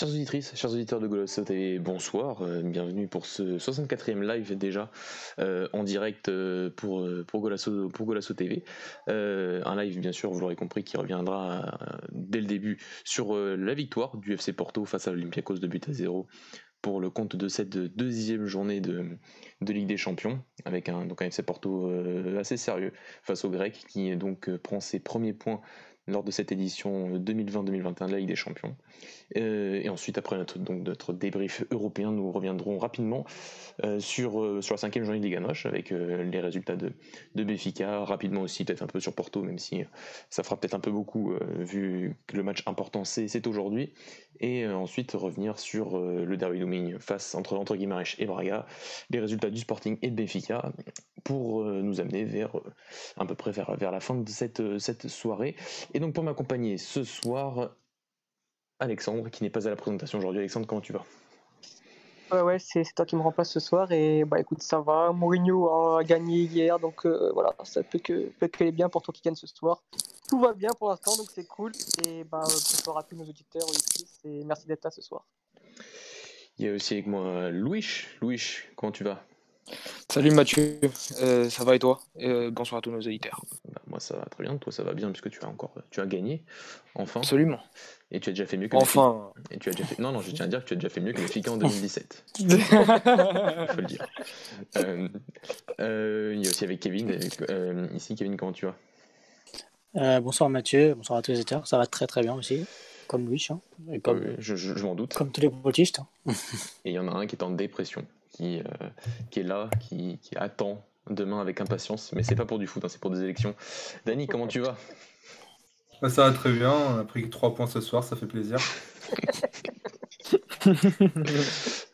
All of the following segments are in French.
Chers auditrices, chers auditeurs de Golasso TV, bonsoir, euh, bienvenue pour ce 64e live déjà euh, en direct euh, pour, pour, Golasso, pour Golasso TV. un live bien sûr, vous l'aurez compris, qui reviendra dès le début sur la victoire du FC Porto face à l'Olympiakos de but à zéro pour le compte de cette deuxième journée de, de Ligue des Champions, avec un, donc un FC Porto assez sérieux face au Grec qui donc prend ses premiers points lors de cette édition 2020-2021 de la Ligue des Champions. Euh, et ensuite, après notre, donc, notre débrief européen, nous reviendrons rapidement euh, sur, euh, sur la cinquième journée de Ligue Noche avec les résultats de, de Béfica, rapidement aussi peut-être un peu sur Porto, même si ça fera peut-être un peu beaucoup vu que le match important c'est aujourd'hui. Et ensuite revenir sur le derby Lumigne face entre, entre et Braga, les résultats du Sporting et de Béfica pour nous amener vers à peu près vers, vers la fin de cette, cette soirée. Et donc pour m'accompagner ce soir, Alexandre, qui n'est pas à la présentation aujourd'hui. Alexandre, comment tu vas? Ouais, ouais, c'est toi qui me remplace ce soir. Et bah écoute, ça va. Mourinho a gagné hier, donc euh, voilà, ça peut que, peut que bien pour toi qui gagne ce soir. Tout va bien pour l'instant, donc c'est cool. Et bah, bonsoir à tous nos auditeurs, et merci d'être là ce soir. Il y a aussi avec moi Louis. Louis, comment tu vas? Salut Mathieu, euh, ça va et toi? Euh, Bonsoir à tous nos auditeurs. Bah, moi ça va très bien, toi ça va bien puisque tu as encore tu as gagné, enfin. Absolument. Et tu as déjà fait mieux que Enfin. Et tu as déjà fait... Non, non, je tiens à dire que tu as déjà fait mieux que le FICA en 2017. Il faut le dire. Euh, il y a aussi avec Kevin. ici, Kevin, comment tu vas? Bonsoir Mathieu, bonsoir à tous les auditeurs. Ça va très très bien aussi, comme Louis. Hein, et comme, je, je, m'en doute. Comme tous les politistes. Hein. et il y en a un qui est en dépression qui, euh, qui est là, qui, qui, attend demain avec impatience. Mais c'est pas pour du foot, hein, c'est pour des élections. Dany, comment tu vas? Ça va très bien. On a pris 3 points ce soir, ça fait plaisir.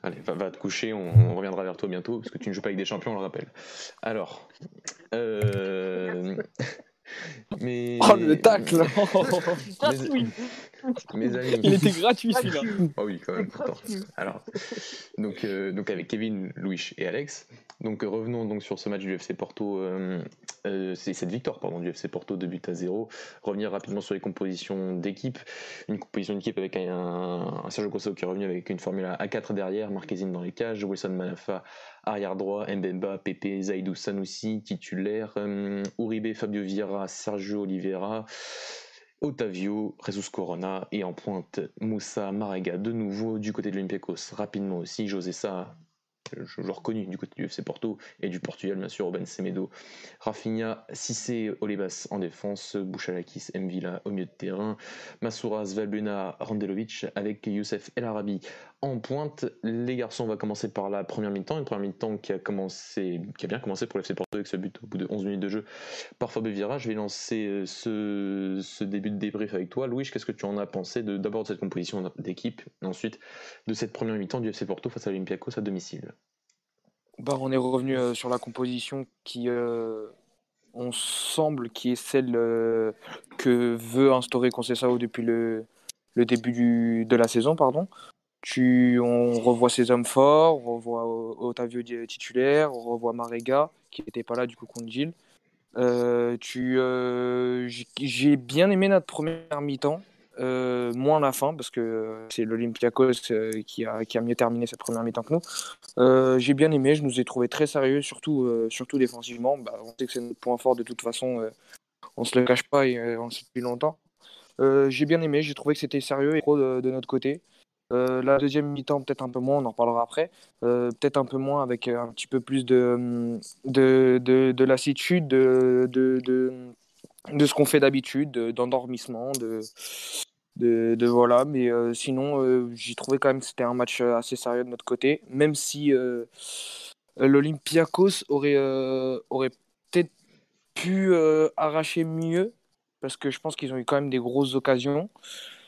Allez, va, te coucher, on, reviendra vers toi bientôt, parce que tu ne joues pas avec des champions, on le rappelle. Alors, euh... mais... Oh le tacle Mes amis. Il était gratuit celui-là. Oh oui, quand même. Alors, donc, euh, donc avec Kevin, Louis et Alex. Donc revenons donc sur ce match du FC Porto, euh, euh, c'est cette victoire pardon du FC Porto de but à zéro. Revenir rapidement sur les compositions d'équipe, une composition d'équipe avec un, un, Sergio Cosso qui est revenu avec une formule à 4 derrière, Marquezine dans les cages, Wilson Manafa arrière droit, Mbemba, Pepe, Zaidou Sanoussi titulaire, Uribe, Fabio Vieira, Sergio Oliveira. Otavio, Jesus Corona et en pointe Moussa Marega de nouveau du côté de l'Olympiakos. Rapidement aussi, José Sa joueur reconnu du côté du FC Porto et du Portugal, bien sûr, Oben Semedo, Rafinha, Cissé, Olebas en défense, Bouchalakis, Mvila au milieu de terrain, Masouras, Valbuna, Randelovic avec Youssef El Arabi en pointe. Les garçons, on va commencer par la première mi-temps, une première mi-temps qui a qui a bien commencé pour le FC Porto avec ce but au bout de 11 minutes de jeu par Fabio Vieira. Je vais lancer euh, ce, début de débrief avec toi. Louis, qu'est-ce que tu en as pensé d'abord de, cette composition d'équipe ensuite de cette première mi-temps du FC Porto face à l'Olympiakos à domicile? Bah, On est revenu euh, sur la composition qui, euh, on semble, qui est celle que veut instaurer Conceição depuis le, le début du, de la saison. pardon. Tu, on revoit ses hommes forts, on revoit Otavio titulaire, on revoit Marega qui n'était pas là du coup contre Gilles. Euh, tu, euh, j'ai bien aimé notre première mi-temps, euh, moins la fin parce que c'est l'Olympiakos qui, a, qui a mieux terminé cette première mi-temps que nous. j'ai bien aimé, je nous ai trouvé très sérieux, surtout, surtout défensivement. Bah, on sait que c'est notre point fort de toute façon, on se le cache pas et on le sait depuis longtemps. j'ai bien aimé, j'ai trouvé que c'était sérieux et trop de notre côté. Euh, la deuxième mi-temps, peut-être un peu moins, on en reparlera après. Euh, peut-être un peu moins avec euh, un petit peu plus de, de, de, lassitude, de, de, de, ce qu'on fait d'habitude, d'endormissement, de, de, voilà. Mais sinon, j'ai trouvé quand même que c'était un match assez sérieux de notre côté, même si l'Olympiakos aurait, aurait peut-être pu arracher mieux, parce que je pense qu'ils ont eu quand même des grosses occasions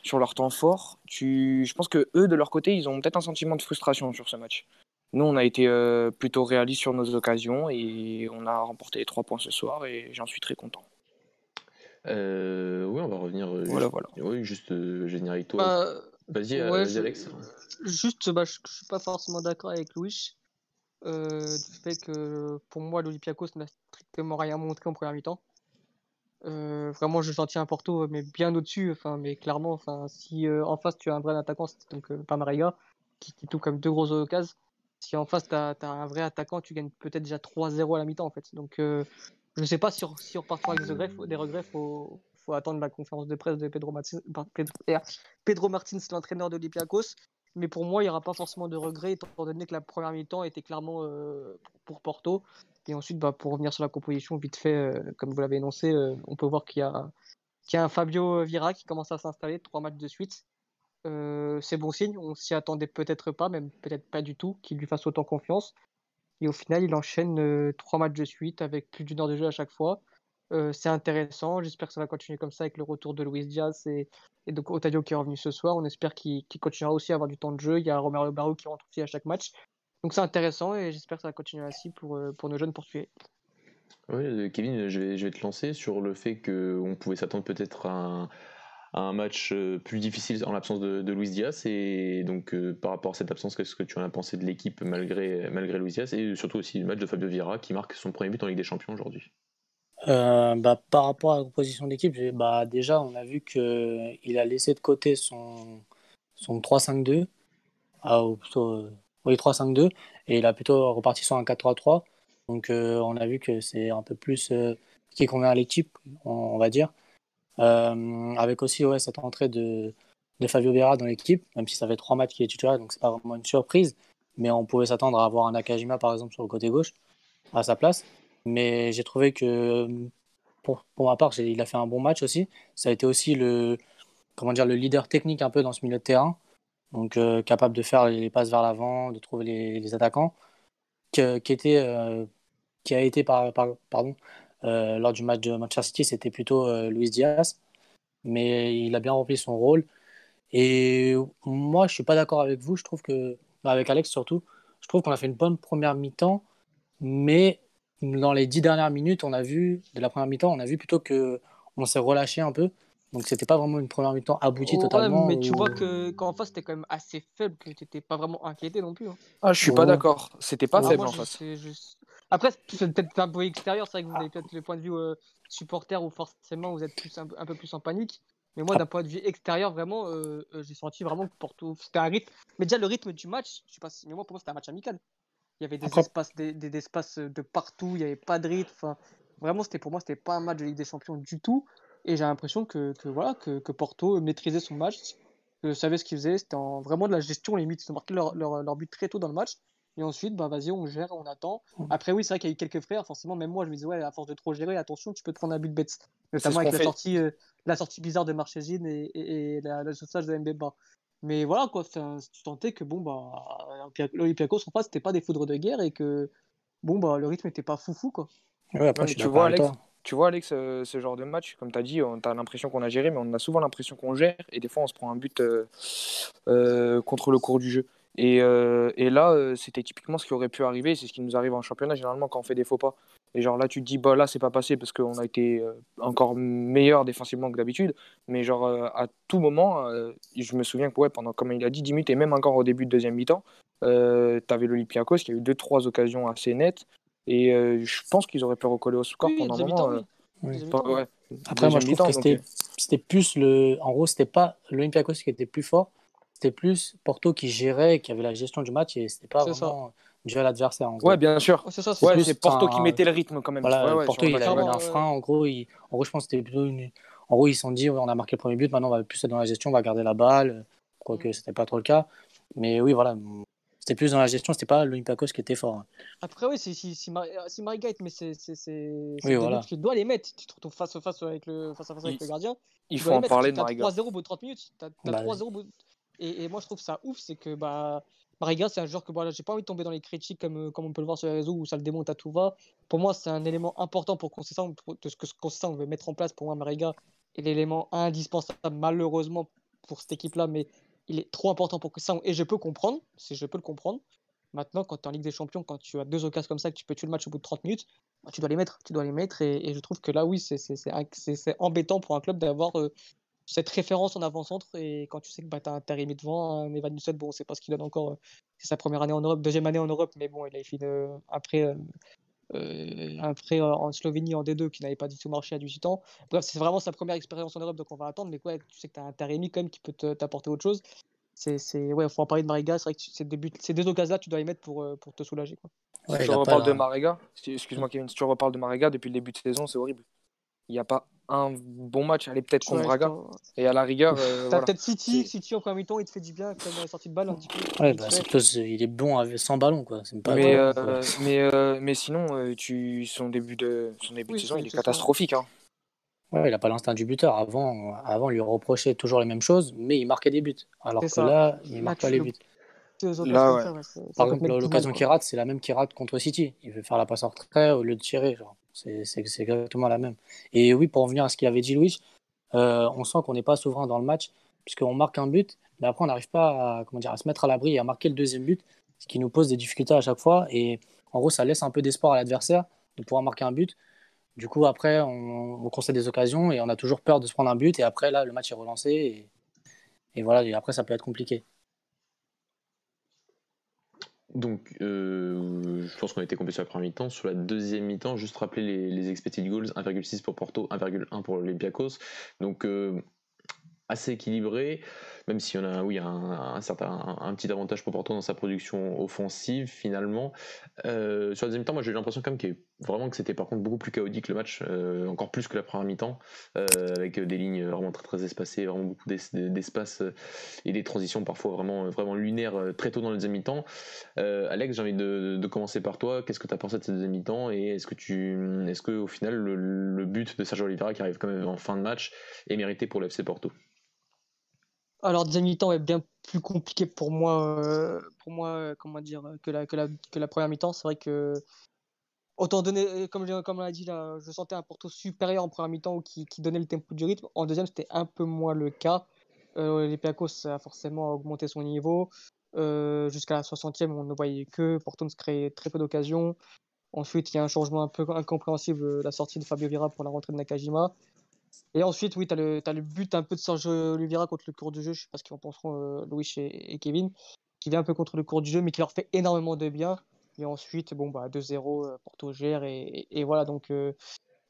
sur leur temps fort. Tu... Je pense que eux, de leur côté, ils ont peut-être un sentiment de frustration sur ce match. Nous, on a été euh, plutôt réalistes sur nos occasions et on a remporté les trois points ce soir et j'en suis très content. Euh, oui, on va revenir. Euh, voilà, voilà. Oui, juste général toi. Bah, vas-y, Alex. Juste, bah, je ne suis pas forcément d'accord avec Louis. du fait que pour moi, l'Olympiakos n'a strictement rien montré en première mi-temps. Euh, vraiment, je tiens à Porto, mais bien au-dessus. Enfin, mais clairement, enfin, si euh, en face tu as un vrai attaquant, donc euh, pas Mariga, qui, qui tout comme deux grosses occasions. Si en face tu as, un vrai attaquant, tu gagnes peut-être déjà 3-0 à la mi-temps en fait. Donc, je sais pas si, si on avec des regrets. Des regrets, faut, faut attendre la conférence de presse de Pedro Martins, Pedro, Pedro Martins l'entraîneur d'Olympiakos. Mais pour moi, il n'y aura pas forcément de regrets, étant donné que la première mi-temps était clairement pour Porto. Et ensuite, bah, pour revenir sur la composition, vite fait, euh, comme vous l'avez énoncé, euh, on peut voir qu'il y, a, y a un Fabio Vira qui commence à s'installer, trois matchs de suite. Euh, c'est bon signe, on s'y attendait peut-être pas, même peut-être pas du tout, qu'il lui fasse autant confiance. Et au final, il enchaîne trois matchs de suite avec plus d'une heure de jeu à chaque fois. c'est intéressant, j'espère que ça va continuer comme ça avec le retour de Luis Diaz et, donc Otadio qui est revenu ce soir. On espère qu'il continuera aussi à avoir du temps de jeu. Il y a Romero Barro qui rentre aussi à chaque match. Donc c'est intéressant et j'espère que ça va continuer ainsi pour, euh, pour nos jeunes poursuivants. Oui, euh, Kevin, je vais, je vais te lancer sur le fait qu'on pouvait s'attendre peut-être à un, un, match euh, plus difficile en l'absence de, de, Luis Diaz. Et donc, par rapport à cette absence, qu'est-ce que tu en as pensé de l'équipe malgré, malgré Luis Diaz? Et surtout aussi le match de Fabio Vieira qui marque son premier but en Ligue des Champions aujourd'hui bah, Par rapport à la composition d'équipe, bah, déjà, on a vu qu'il a laissé de côté son, son 3-5-2. Ah, plutôt oui, 3-5-2. Et il a plutôt reparti sur un 4-3-3. Donc euh, on a vu que c'est un peu plus euh, qui convient à l'équipe, on, va dire. Euh, avec aussi ouais, cette entrée de, de Fabio Vera dans l'équipe, même si ça fait trois matchs qu'il est titulaire, donc c'est pas vraiment une surprise. Mais on pouvait s'attendre à avoir un Nakajima par exemple sur le côté gauche à sa place. Mais j'ai trouvé que pour, pour ma part, il a fait un bon match aussi. Ça a été aussi le, comment dire, le leader technique un peu dans ce milieu de terrain donc euh, capable de faire les passes vers l'avant, de trouver les, attaquants, euh, qui a été par, euh, lors du match de Manchester City, c'était plutôt Luis Diaz, mais il a bien rempli son rôle. Et moi, je suis pas d'accord avec vous. Je trouve que, avec Alex surtout, je trouve qu'on a fait une bonne première mi-temps, mais dans les dix dernières minutes, on a vu de la première mi-temps, on a vu plutôt que on s'est relâché un peu donc c'était pas vraiment une première mi-temps aboutie totalement. Mais tu vois que qu'en face c'était quand même assez faible, que t'étais pas vraiment inquiété non plus. Hein. Ah, je suis pas d'accord. C'était pas faible en face. Après, c'est peut-être un peu extérieur, c'est vrai que vous avez peut-être le point de vue euh, supporter où forcément vous êtes plus, un, peu plus en panique. Mais moi, d'un point de vue extérieur, vraiment, euh, euh, j'ai senti vraiment que Porto, c'était un rythme. Mais déjà, le rythme du match, je sais pas si, mais moi, pour moi, c'était un match amical. Il y avait des espaces, des, des, espaces de partout, il n'y avait pas de rythme. Enfin, vraiment, c'était pour moi, c'était pas un match de Ligue des Champions du tout. Et j'ai l'impression que, que, voilà, que, que, Porto maîtrisait son match, que savait ce qu'il faisait. C'était vraiment de la gestion limite. Ils ont marqué leur, leur, leur, but très tôt dans le match. Et ensuite, bah, vas-y, on gère, on attend. Mmh. Après, oui, c'est vrai qu'il y a eu quelques frères. Forcément, même moi, je me disais, ouais, à force de trop gérer, attention, tu peux te prendre un but bête. Notamment avec la sortie, euh, la sortie bizarre de Marchesine et, et, et la, de Mbemba. Mais voilà, quoi, tu tentais que, bon, bah, l'Olympiakos en face, c'était pas des foudres de guerre et que, bon, bah, le rythme était pas foufou, quoi. Ouais, après, tu vois, Alex, tu vois, Alex, euh, ce genre de match, comme tu as dit, on a l'impression qu'on a géré, mais on a souvent l'impression qu'on gère, et des fois on se prend un but euh, euh, contre le cours du jeu. Et, et là, c'était typiquement ce qui aurait pu arriver, c'est ce qui nous arrive en championnat généralement quand on fait des faux pas. Et genre là, tu te dis, bah là, c'est pas passé parce qu'on a été encore meilleur défensivement que d'habitude, mais genre à tout moment, je me souviens que ouais, pendant, comme il a dit, 10 minutes et même encore au début de deuxième mi-temps, tu avais l'Olympiakos qui a eu 2-3 occasions assez nettes. Et euh, je pense qu'ils auraient pu recoller au score pendant un moment. Euh, Après, moi, je trouve que euh, c'était plus le. En gros, c'était pas l'Olympiakos qui était plus fort, c'était plus Porto qui gérait, qui avait la gestion du match et c'était pas vraiment dû à l'adversaire. Ouais, bien sûr. C'est c'est Porto qui mettait le rythme quand même. Porto, il avait un frein. En gros, en gros, je pense que c'était plutôt une. En gros, ils se sont dit, on a marqué le premier but, maintenant on va plus être dans la gestion, on va garder la balle. Quoique, c'était pas trop le cas. Mais oui, voilà, c'était plus dans la gestion, c'était pas l'Olympiakos qui était fort. Après, oui, si, si, si, si Mariga mais c'est oui, voilà. tu dois les mettre. Tu te retrouves face à face avec le, face, à face avec le gardien. Il faut en parler de Mariga. 3-0 au bout de 30 minutes. As, as bah, 3-0 bout... et, moi, je trouve ça ouf, c'est que bah, Mariga, c'est un joueur que voilà, j'ai pas envie de tomber dans les critiques comme, comme on peut le voir sur les réseaux où ça le démonte à tout va. Pour moi, c'est un élément important pour Concession, de ce que Concession veut mettre en place. Pour moi, Mariga est l'élément indispensable, malheureusement, pour cette équipe-là, mais il est trop important pour ça. Et je peux comprendre, si je peux le comprendre. Maintenant, quand tu es en Ligue des Champions, quand tu as deux occasions comme ça, que tu peux tuer le match au bout de 30 minutes, bah, tu dois les mettre. Tu dois les mettre. Et, je trouve que là, oui, c'est embêtant pour un club d'avoir euh, cette référence en avant-centre. Et quand tu sais que bah, tu as un Terry devant, un Evan Nusset, bon, on sait pas ce qu'il donne encore. Euh, c'est sa première année en Europe, deuxième année en Europe, mais bon, il a fini euh, après un prêt en Slovénie en D2 qui n'avait pas du tout marché à 18 ans. Bref, c'est vraiment sa première expérience en Europe, donc on va attendre. Mais quoi, tu sais que tu as un Taremi quand même qui peut t'apporter autre chose. C'est, ouais, faut en parler de Mariga. C'est vrai que ces deux, ces deux occasions-là, tu dois y mettre pour, pour te soulager. Quoi. si tu reparles de Mariga, excuse-moi Kevin, si tu reparles de Mariga depuis le début de saison, c'est horrible. Il n'y a pas un bon match, allez peut-être contre Braga. Et à la rigueur. Euh, T'as peut-être City, City en premier temps, il te fait du bien comme la sortie de balle un petit peu. Ouais, bah, il est bon avec, sans ballon quoi. Pas mais, euh, mais, euh, mais sinon, euh, tu, son début de, son début de saison, il est, catastrophique. Hein. Ouais, il n'a pas l'instinct du buteur. Avant, avant, il lui reprochait toujours les mêmes choses, mais il marquait des buts. Alors que là, il ne marque pas les buts. Là, ouais. Par contre, l'occasion qu'il rate, c'est la même qu'il rate contre City. Il veut faire la passe en retrait au lieu de tirer. Genre. C'est exactement la même. Et oui, pour en venir à ce qu'il avait dit Louis, euh, on sent qu'on n'est pas souverain dans le match, puisqu'on marque un but, mais après on n'arrive pas à, comment dire, à se mettre à l'abri et à marquer le deuxième but, ce qui nous pose des difficultés à chaque fois. Et en gros, ça laisse un peu d'espoir à l'adversaire de pouvoir marquer un but. Du coup, après, on, on, concède des occasions et on a toujours peur de se prendre un but. Et après, là, le match est relancé. Et, et voilà, et après, ça peut être compliqué. Donc, euh, je pense qu'on a été complet sur la première mi-temps. Sur la deuxième mi-temps, juste rappeler les, les expected goals 1,6 pour Porto, 1,1 pour l'Olympiakos. Donc, euh, assez équilibré, même s'il y en a, oui, un, certain, un, petit avantage pour Porto dans sa production offensive finalement. Euh, sur la deuxième mi-temps, moi j'ai eu l'impression quand même qu'il vraiment que c'était par contre beaucoup plus chaotique le match, euh, encore plus que la première mi-temps, euh, avec des lignes vraiment très très espacées, vraiment beaucoup d'espace et des transitions parfois vraiment vraiment lunaires très tôt dans la deuxième mi-temps. Alex, j'ai envie de, commencer par toi. Qu'est-ce que tu as pensé de cette deuxième mi-temps et est-ce que tu, est-ce que au final le, le but de Sergio Oliveira qui arrive quand même en fin de match est mérité pour l'FC Porto? Alors, deuxième mi-temps est bien plus compliqué pour moi, euh, pour moi euh, comment dire, que la, que la, première mi-temps. C'est vrai que, autant donner, comme, on l'a dit, là, je sentais un Porto supérieur en première mi-temps qui, qui donnait le tempo du rythme. En deuxième, c'était un peu moins le cas. Euh, les Pacos a forcément augmenté son niveau. Jusqu'à la 60e, on ne voyait que Porto ne se créait très peu d'occasions. Ensuite, il y a un changement un peu incompréhensible, la sortie de Fabio Vira pour la rentrée de Nakajima. Et ensuite, oui, tu as, le but un peu de Sergio Oliveira contre le cours du jeu. Je sais pas ce qu'ils en penseront, euh, Louis et, Kevin, qui vient un peu contre le cours du jeu, mais qui leur fait énormément de bien. Et ensuite, bon, bah, 2-0, euh, Porto gère. Et, et, voilà, donc euh,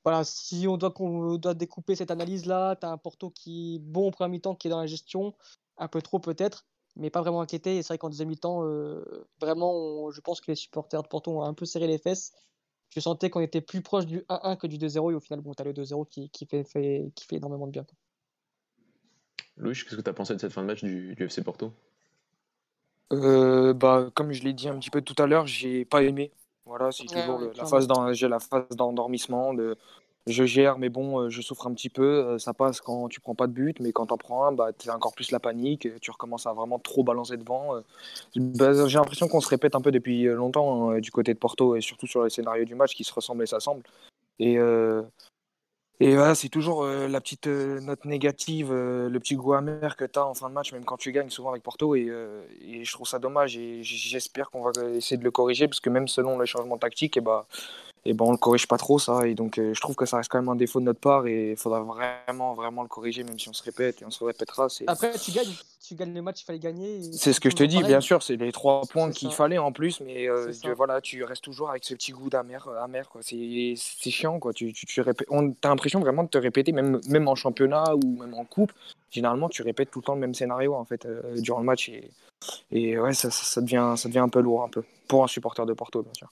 voilà, si on doit, doit découper cette analyse-là, tu as un Porto qui, bon, en premier mi-temps, qui est dans la gestion, un peu trop peut-être, mais pas vraiment inquiété. Et c'est vrai qu'en deuxième mi-temps, vraiment, je pense que les supporters de Porto ont un peu serré les fesses je sentais qu'on était plus proche du 1-1 que du 2-0 et au final bon tu as le 2-0 qui, qui, fait, qui fait énormément de bien. Louis, qu'est-ce que tu as pensé de cette fin de match du, FC Porto? Euh, bah, Comme je l'ai dit un petit peu tout à l'heure, j'ai pas aimé. Voilà, c'est toujours la phase j'ai la phase d'endormissement, de, je gère, mais bon, euh, je souffre un petit peu. Euh, ça passe quand tu prends pas de but, mais quand tu en prends un, bah, tu as encore plus la panique. Tu recommences à vraiment trop balancer devant. Euh. Bah, j'ai l'impression qu'on se répète un peu depuis longtemps hein, du côté de Porto et surtout sur les scénarios du match qui se ressemblent et s'assemblent. Et, et voilà, c'est toujours la petite note négative, le petit goût amer que tu as en fin de match, même quand tu gagnes souvent avec Porto. Et, et je trouve ça dommage et j'espère qu'on va essayer de le corriger parce que même selon les changements tactiques, et eh bah, et ben on le corrige pas trop ça. Et donc euh, je trouve que ça reste quand même un défaut de notre part et il faudra vraiment vraiment le corriger même si on se répète et on se répétera après tu gagnes tu gagnes le match il fallait gagner c'est ce que je te dis bien sûr c'est les trois points qu'il fallait en plus mais euh, voilà tu restes toujours avec ce petit goût d'amer euh, amer quoi. C'est chiant quoi. Tu, tu, tu on t'as l'impression vraiment de te répéter même même en championnat ou même en coupe. Généralement tu répètes tout le temps le même scénario en fait durant le match et, et ouais ça, ça, devient ça devient un peu lourd un peu. Pour un supporter de Porto bien sûr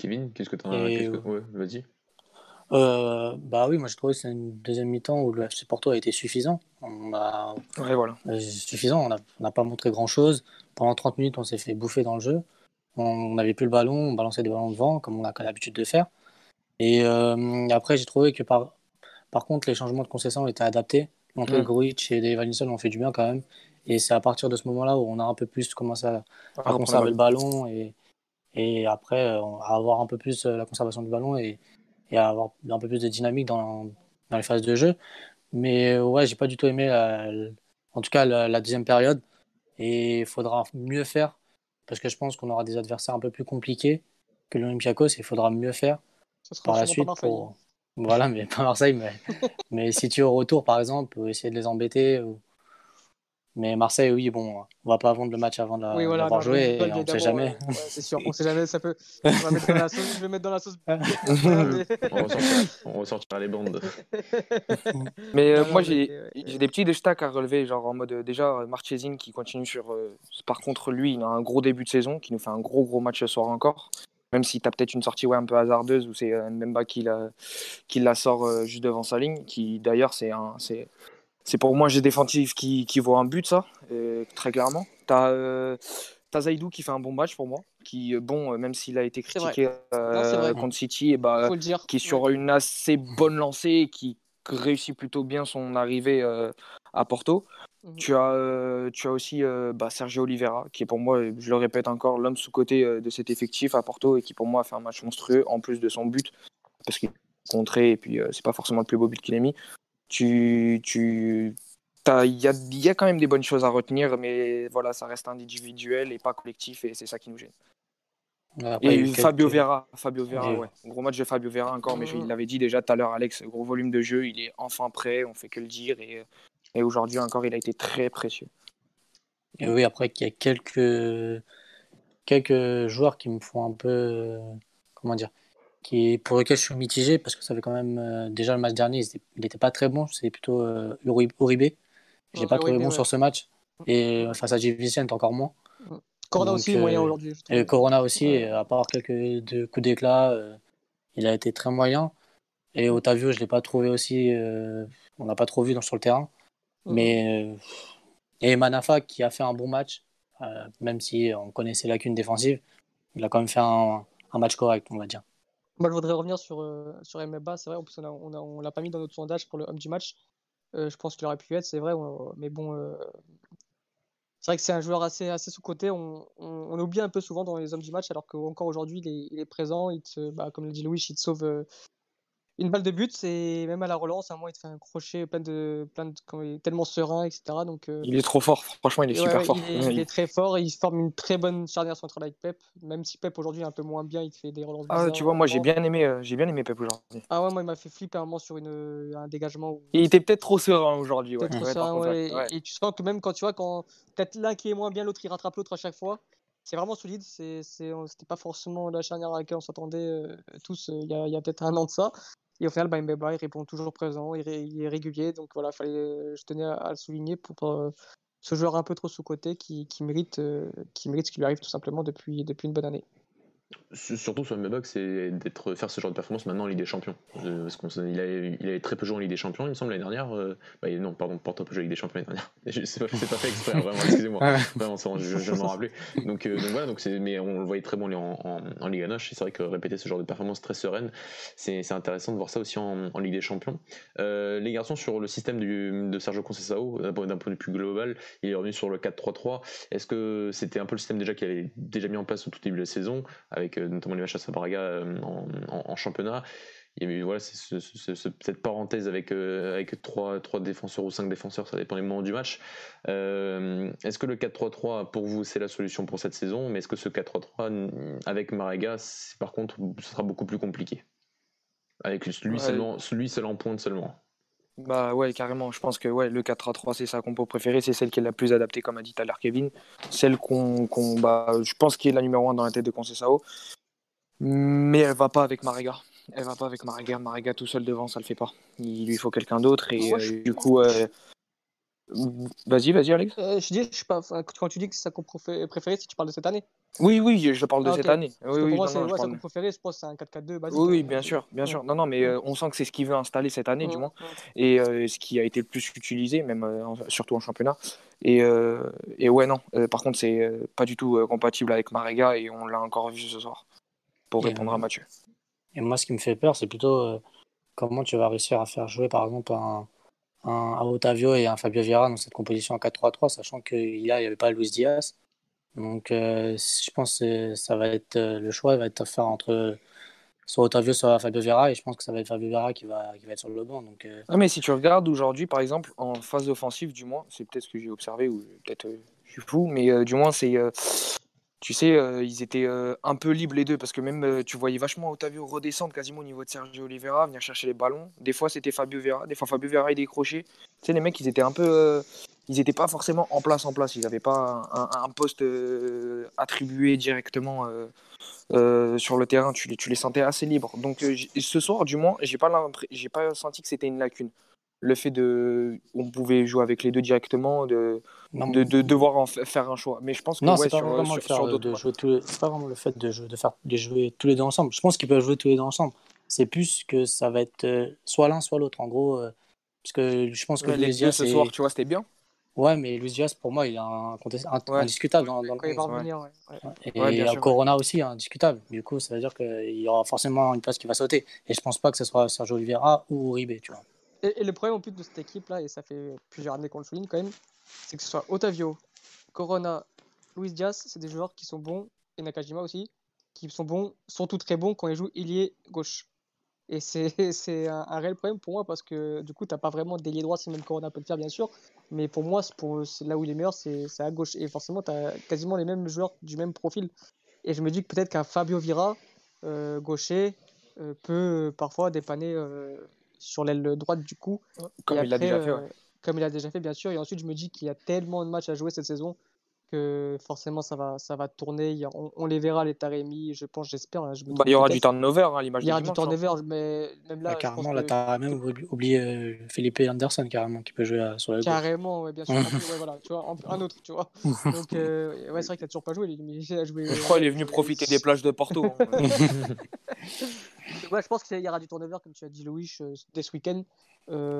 Kevin, qu'est-ce que tu as euh, ouais, Vas-y. Euh, bah oui, moi je trouve que c'est une deuxième mi-temps où le FC Porto a été suffisant. On a... Ouais, voilà. Euh, suffisant, on n'a pas montré grand-chose. Pendant 30 minutes, on s'est fait bouffer dans le jeu. On n'avait plus le ballon, on balançait des ballons devant, comme on a l'habitude de faire. Et après, j'ai trouvé que par... par contre, les changements de concession étaient adaptés. Entre mmh. et Dave ont fait du bien quand même. Et c'est à partir de ce moment-là où on a un peu plus commencé à, à conserver le ballon et, et après euh, avoir un peu plus euh, la conservation du ballon et, et avoir un peu plus de dynamique dans, dans les phases de jeu. Mais euh, ouais, j'ai pas du tout aimé, en tout cas, la, deuxième période. Et il faudra mieux faire parce que je pense qu'on aura des adversaires un peu plus compliqués que l'Olympiakos et il faudra mieux faire par la suite. Pour... Voilà, mais pas Marseille. Mais, mais si tu es au retour, par exemple, essayer de les embêter ou, Mais Marseille, oui, bon, on va pas vendre le match avant oui, voilà, d'avoir joué, et on ne sait jamais. Ouais, c'est sûr, on sait jamais, ça peut. On va mettre dans la sauce, je vais mettre dans la sauce. on, ressortira, on ressortira les bandes. mais euh, moi, j'ai ouais. des petits destacs à relever, genre en mode déjà Marchesine qui continue sur. Euh, par contre, lui, il a un gros début de saison, qui nous fait un gros gros match ce soir encore. Même si tu as peut-être une sortie ouais, un peu hasardeuse où c'est Mbemba qui la, qui la sort euh, juste devant sa ligne, qui d'ailleurs c'est un. C'est pour moi j'ai défensif qui, qui voit un but, ça, euh, très clairement. Euh, Zaidou qui fait un bon match pour moi, qui, bon, même s'il a été critiqué euh, contre City, et bah, qui est sur une assez bonne lancée, qui réussit plutôt bien son arrivée à Porto. Mmh. Tu, as, tu as aussi bah, Sergio Oliveira, qui est pour moi, je le répète encore, l'homme sous-côté de cet effectif à Porto et qui pour moi a fait un match monstrueux, en plus de son but, parce qu'il est contré et puis c'est pas forcément le plus beau but qu'il ait mis tu, tu, il y a, y a, quand même des bonnes choses à retenir, mais voilà, ça reste individuel et pas collectif, et c'est ça qui nous gêne. Après, et Fabio Vera, Fabio Vera, ouais. Gros match de Fabio Vera encore, mais il l'avait dit déjà tout à l'heure, Alex, gros volume de jeu, il est enfin prêt, on fait que le dire, et, et aujourd'hui encore, il a été très précieux. Et oui, après, il y a quelques, quelques joueurs qui me font un peu, comment dire, qui, pour lequel je suis mitigé parce que ça fait quand même euh, déjà le match dernier, il n'était pas très bon. C'est plutôt euh, Uribe. Je n'ai pas trouvé bon sur ce match. Et euh, face à J. Encore moins. Corona aussi, moyen aujourd'hui. Et Corona aussi, à part quelques coups d'éclat, il a été très moyen. Et Otavio, je ne l'ai pas trouvé aussi. on l'a pas trop vu dans, sur le terrain. Mais. et Manafa, qui a fait un bon match, même si on connaissait ses lacunes défensives, il a quand même fait un, un match correct, on va dire. Moi, je voudrais revenir sur, euh. C'est vrai, on ne l'a pas mis dans notre sondage pour le homme du match. Euh, je pense qu'il aurait pu être, c'est vrai. mais bon, euh, c'est vrai que c'est un joueur assez, sous-côté. On, oublie un peu souvent dans les hommes du match, alors qu'encore aujourd'hui, il est, présent. Il te, bah, comme le dit Louis, il te sauve une balle de but, c'est même à la relance, à un moment, il te fait un crochet plein de, plein de quand il est tellement serein, etc. Donc, euh, Il est trop fort, franchement, il est super fort. Il est, très fort, il forme une très bonne charnière centrale avec Pep. Même si Pep aujourd'hui est un peu moins bien, il te fait des relances. Ah, tu vois, moi j'ai bien aimé, euh, j'ai bien aimé Pep aujourd'hui. Ah ouais, moi il m'a fait flipper un moment sur une, un dégagement. Où... Il était peut-être trop serein aujourd'hui. Ouais, trop serein, Et tu sens que même quand tu vois, quand peut-être l'un qui est moins bien, l'autre il rattrape l'autre à chaque fois c'est vraiment solide. C'était pas forcément la charnière à laquelle on s'attendait euh, tous il y a, a peut-être un an de ça. Et au final, bah, il répond toujours présent, il, est régulier. Donc voilà, fallait, je tenais à, le souligner pour euh, ce joueur un peu trop sous-côté qui, qui, mérite, euh, qui mérite ce qui lui arrive tout simplement depuis, depuis une bonne année. Surtout sur Mbebok, c'est d'être faire ce genre de performance maintenant en Ligue des Champions. Euh, parce qu'il a, il avait très peu joué en Ligue des Champions, il me semble, l'année dernière. Euh, bah, non, pardon, Porto peu joué en Ligue des Champions l'année dernière. C'est pas, pas fait exprès, hein, vraiment, excusez-moi. vraiment, je, je, m'en rappeler. Donc, euh, donc voilà, donc mais on le voyait très bon en, en, en Ligue 1. C'est vrai que répéter ce genre de performance très sereine, c'est intéressant de voir ça aussi en, en Ligue des Champions. les garçons, sur le système du, de Sergio Conceição, d'un point de vue plus global, il est revenu sur le 4-3-3. Est-ce que c'était un peu le système déjà qu'il avait déjà mis en place au tout début de la saison, avec notamment les matchs à Sabraga euh, en, en, championnat. Il y a eu voilà, cette parenthèse avec, euh, avec 3, 3 défenseurs ou 5 défenseurs, ça dépend des moments du match. Euh, est-ce que le 4-3-3, pour vous, c'est la solution pour cette saison? Mais est-ce que ce 4-3-3 avec Marega, par contre, ce sera beaucoup plus compliqué? Avec lui, seulement, lui seul en pointe seulement bah ouais, carrément. Je pense que ouais, le 4-3-3, c'est sa compo préférée. C'est celle qui est la plus adaptée, comme a dit tout à l'heure Kevin. Celle qu'on, bah, je pense qui est la numéro 1 dans la tête de Concessao. Mais elle va pas avec Mariga. Elle va pas avec Mariga. Mariga tout seul devant, ça le fait pas. Il lui faut quelqu'un d'autre. Et euh, du coup, euh, Vas-y, vas-y, Alex. Euh, je dis, je pas, quand tu dis que c'est sa compo préférée, si tu parles de cette année. Oui, oui, je parle de ah, cette année. Oui, oui, pour moi, c'est compo préférée, je pense c'est un 4-4-2 basique. Oui, oui, bien sûr, bien sûr. Non, non, mais euh, on sent que c'est ce qu'il veut installer cette année, du moins. Et euh, ce qui a été le plus utilisé, même surtout en championnat. Et, et ouais, non. par contre, c'est pas du tout compatible avec Marega et on l'a encore vu ce soir pour répondre à Mathieu. Et moi, ce qui me fait peur, c'est plutôt comment tu vas réussir à faire jouer, par exemple, un un, Otavio et un Fabio Vieira dans cette composition en 4-3-3, sachant qu'il n'y avait pas Luis Diaz. Donc euh, je pense que ça va être euh, le choix va être faire entre soit Otavio soit Fabio Vieira et je pense que ça va être Fabio Vieira qui va, qui va être sur le banc. Donc, euh. mais si tu regardes aujourd'hui par exemple en phase offensive du moins, c'est peut-être ce que j'ai observé ou peut-être je suis fou, mais du moins c'est tu sais, euh, ils étaient euh, un peu libres les deux parce que même euh, tu voyais vachement Otavio redescendre quasiment au niveau de Sergio Oliveira, venir chercher les ballons. Des fois c'était Fabio Vera, des fois Fabio Vera il décrochait. Tu sais, les mecs ils étaient un peu. Ils n'étaient pas forcément en place en place. Ils n'avaient pas un, poste euh, attribué directement euh, sur le terrain. Tu, tu, les sentais assez libres. Donc ce soir, du moins, j'ai pas j'ai pas senti que c'était une lacune. Le fait de, on pouvait jouer avec les deux directement, de, de, de, devoir en faire un choix. Mais je pense que non, c'est pas vraiment le fait de jouer tous pas vraiment le fait de, jouer, de faire de jouer tous les deux ensemble. Je pense qu'ils peuvent jouer tous les deux ensemble. C'est plus que ça va être soit l'un soit l'autre. En gros, parce que je pense que les Diaz, ce soir, tu vois, c'était bien. Ouais, mais Luis Diaz, pour moi, il est un, indiscutable dans, dans le ouais. Et Corona aussi, indiscutable. Du coup, ça veut dire qu'il y aura forcément une place qui va sauter. Et je pense pas que ce soit Sergio Oliveira ou Uribe, tu vois. Et, le problème en plus de cette équipe-là, et ça fait plusieurs années qu'on le souligne quand même, c'est que ce soit Otavio, Corona, Luis Diaz, c'est des joueurs qui sont bons, et Nakajima aussi, qui sont bons, surtout très bons quand ils jouent ailier gauche. Et c'est un, un, réel problème pour moi parce que du coup, tu n'as pas vraiment d'ailier droit, si même Corona peut le faire, bien sûr. Mais pour moi, pour, là où il est meilleur, c'est à gauche. Et forcément, tu as quasiment les mêmes joueurs du même profil. Et je me dis que peut-être qu'un Fabio Vira, euh, gaucher, euh, peut parfois dépanner euh, sur l'aile droite du coup. Comme il l'a déjà fait. Comme il a déjà fait, bien sûr. Et ensuite, je me dis qu'il y a tellement de matchs à jouer cette saison que forcément ça va, ça va tourner. On, les verra, les Taremi, je pense, j'espère. Hein, bah, il y aura du turnover hein, l'image Il y aura du hein. turnover, mais même là. Bah, carrément, là, t'as même oublié euh, Felipe Anderson, carrément, qui peut jouer euh, sur la Carrément, ouais, bien sûr. voilà, tu vois, un autre, tu vois. Donc, euh, ouais, c'est vrai qu'il a toujours pas joué. Il, a joué je crois qu'il est venu profiter des plages de Porto. je pense qu'il y aura du turnover, comme tu as dit, Louis, dès ce week-end.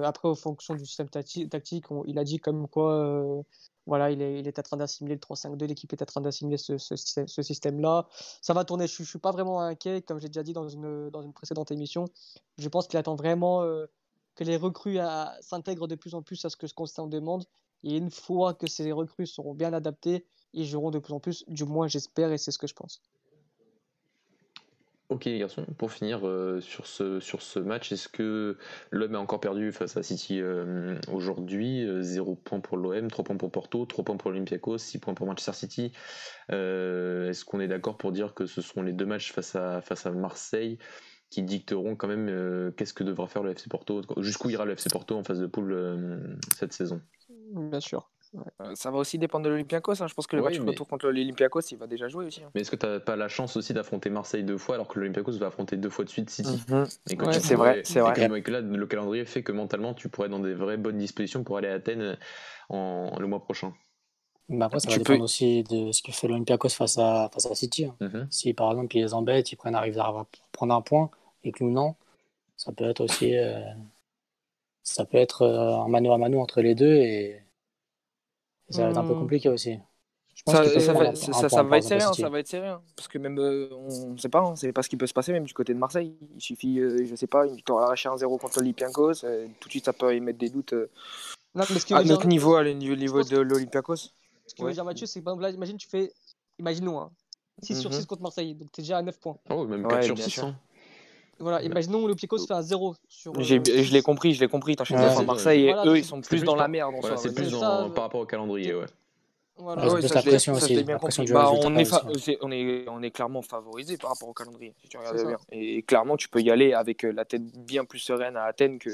après, en fonction du système tactique, il a dit comme quoi voilà, il est, il est en train d'assimiler le 3-5-2, l'équipe est en train d'assimiler ce, système-là. Ça va tourner, je ne suis pas vraiment inquiet, comme j'ai déjà dit dans une, dans une précédente émission. Je pense qu'il attend vraiment euh, que les recrues s'intègrent de plus en plus à ce que ce constat demande. Et une fois que ces recrues seront bien adaptées, ils joueront de plus en plus, du moins j'espère, et c'est ce que je pense. Ok les garçons, pour finir euh, sur, ce, sur ce match, est-ce que l'OM a encore perdu face à City euh, aujourd'hui 0 euh, points pour l'OM, 3 points pour Porto, 3 points pour l'Olympiakos, 6 points pour Manchester City. est-ce qu'on est, d'accord pour dire que ce seront les deux matchs face à, face à Marseille qui dicteront quand même qu'est-ce que devra faire le FC Porto, jusqu'où ira le FC Porto en phase de poule cette saison? Bien sûr. Euh, ça va aussi dépendre de l'Olympiakos. Hein. Je pense que le match retour contre l'Olympiakos, il va déjà jouer aussi. Hein. Mais est-ce que tu n'as pas la chance aussi d'affronter Marseille deux fois alors que l'Olympiakos va affronter deux fois de suite City mhm. C'est vrai, c'est vrai. Et que là, le calendrier fait que mentalement, tu pourrais être dans des vraies bonnes dispositions pour aller à Athènes euh, en, le mois prochain. Bah après, ça va dépendre aussi de ce que fait l'Olympiakos face à, face à City. Hein. Mhm. Si par exemple ils les embêtent, ils prennent, arrivent à prendre un point et que nous non, ça peut être aussi. Euh, ça peut être un mano à mano entre les deux et ça va être un peu hmm. compliqué aussi. Ça, ça, va, ça, va être serré, hein, ça va être serré, hein. parce que même euh, on ne sait pas, on sait pas ce qui peut se passer même du côté de Marseille. Il suffit, euh, je sais pas, une victoire arrachée 1-0 contre l'Olympiakos, euh, tout de suite ça peut émettre des doutes non, à notre niveau, à le niveau, de l'Olympiakos. Ce que ouais. veut dire Mathieu, c'est que là, imagine tu fais, imaginons, hein, 6 sur 6 mhm. contre Marseille, donc tu es déjà à 9 points. Oh, même 4 sur 6. Hein. Voilà, imaginons le Pico se fait un 0 sur. je l'ai compris, je l'ai compris. T'enchaînes ouais, Marseille et eux, ils sont plus dans la merde. c'est plus par rapport au calendrier, ouais. Voilà. Ah ouais, ça, la pression aussi. La pression bah, on, est aussi, on, est, on est clairement favorisé par rapport au calendrier, si tu regardes bien. Et clairement, tu peux y aller avec euh, la tête bien plus sereine à Athènes que,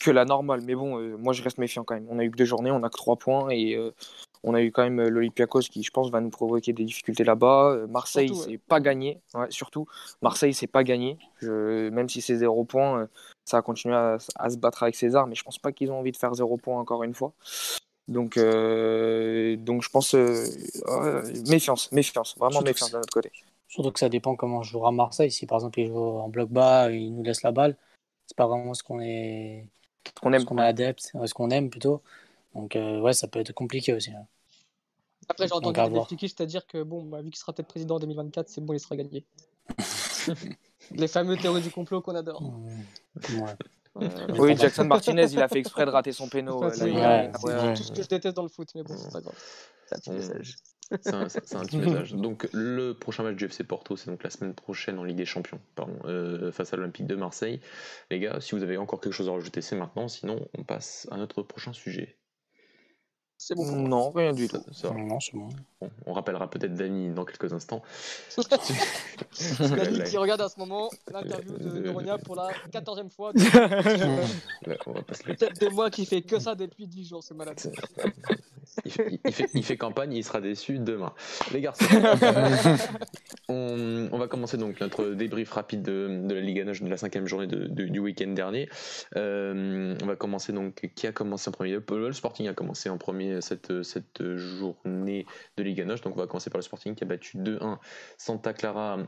que la normale. Mais bon, euh, moi, je reste méfiant quand même. On a eu que deux journées, on a que trois points et euh, on a eu quand même l'Olympiakos qui, je pense, va nous provoquer des difficultés là-bas. Marseille, c'est pas gagné. Ouais, surtout, Marseille, c'est pas gagné. Je, même si c'est zéro point, ça va continuer à, à, se battre avec César, mais je pense pas qu'ils ont envie de faire zéro point encore une fois. Donc, euh, donc je pense euh, méfiance, méfiance, vraiment méfiance de notre côté. Surtout que ça dépend comment jouera Marseille. Si par exemple il joue en bloc bas, il nous laisse la balle, c'est pas vraiment ce qu'on est, qu'on aime, ce qu'on est adepte, ce qu'on aime plutôt. Donc euh, ouais, ça peut être compliqué aussi. Hein. Après j'ai entendu des c'est-à-dire que bon, bah, vu qu'il sera peut-être président en 2024, c'est bon, il sera gagné. Les fameux théories du complot qu'on adore. Ouais. oui, Jackson Martinez, il a fait exprès de rater son péno. tout ce que je déteste dans le foot, mais bon, c'est pas grave. C'est un petit message. C'est un, petit message. Donc le prochain match du FC Porto, c'est donc la semaine prochaine en Ligue des Champions, pardon, euh, face à l'Olympique de Marseille. Les gars, si vous avez encore quelque chose à rajouter, c'est maintenant. Sinon, on passe à notre prochain sujet. C'est bon. Non, rien du tout. Non, c'est bon. On rappellera peut-être Dany dans quelques instants. Yannick qui regarde à ce moment l'interview de, de Ronia pour la 14e fois. Peut-être de moi qui fait que ça depuis 10 jours, c'est malade. Il fait, il fait- il fait campagne, il sera déçu demain. Les garçons, on, on va commencer donc notre débrief rapide de, de la Ligue 1 de la cinquième journée de- de- du week-end dernier. Euh, on va commencer donc. Qui a commencé en premier? Le Sporting a commencé en premier cette, cette journée de Ligue 1. Donc on va commencer par le Sporting qui a battu 2-1 Santa Clara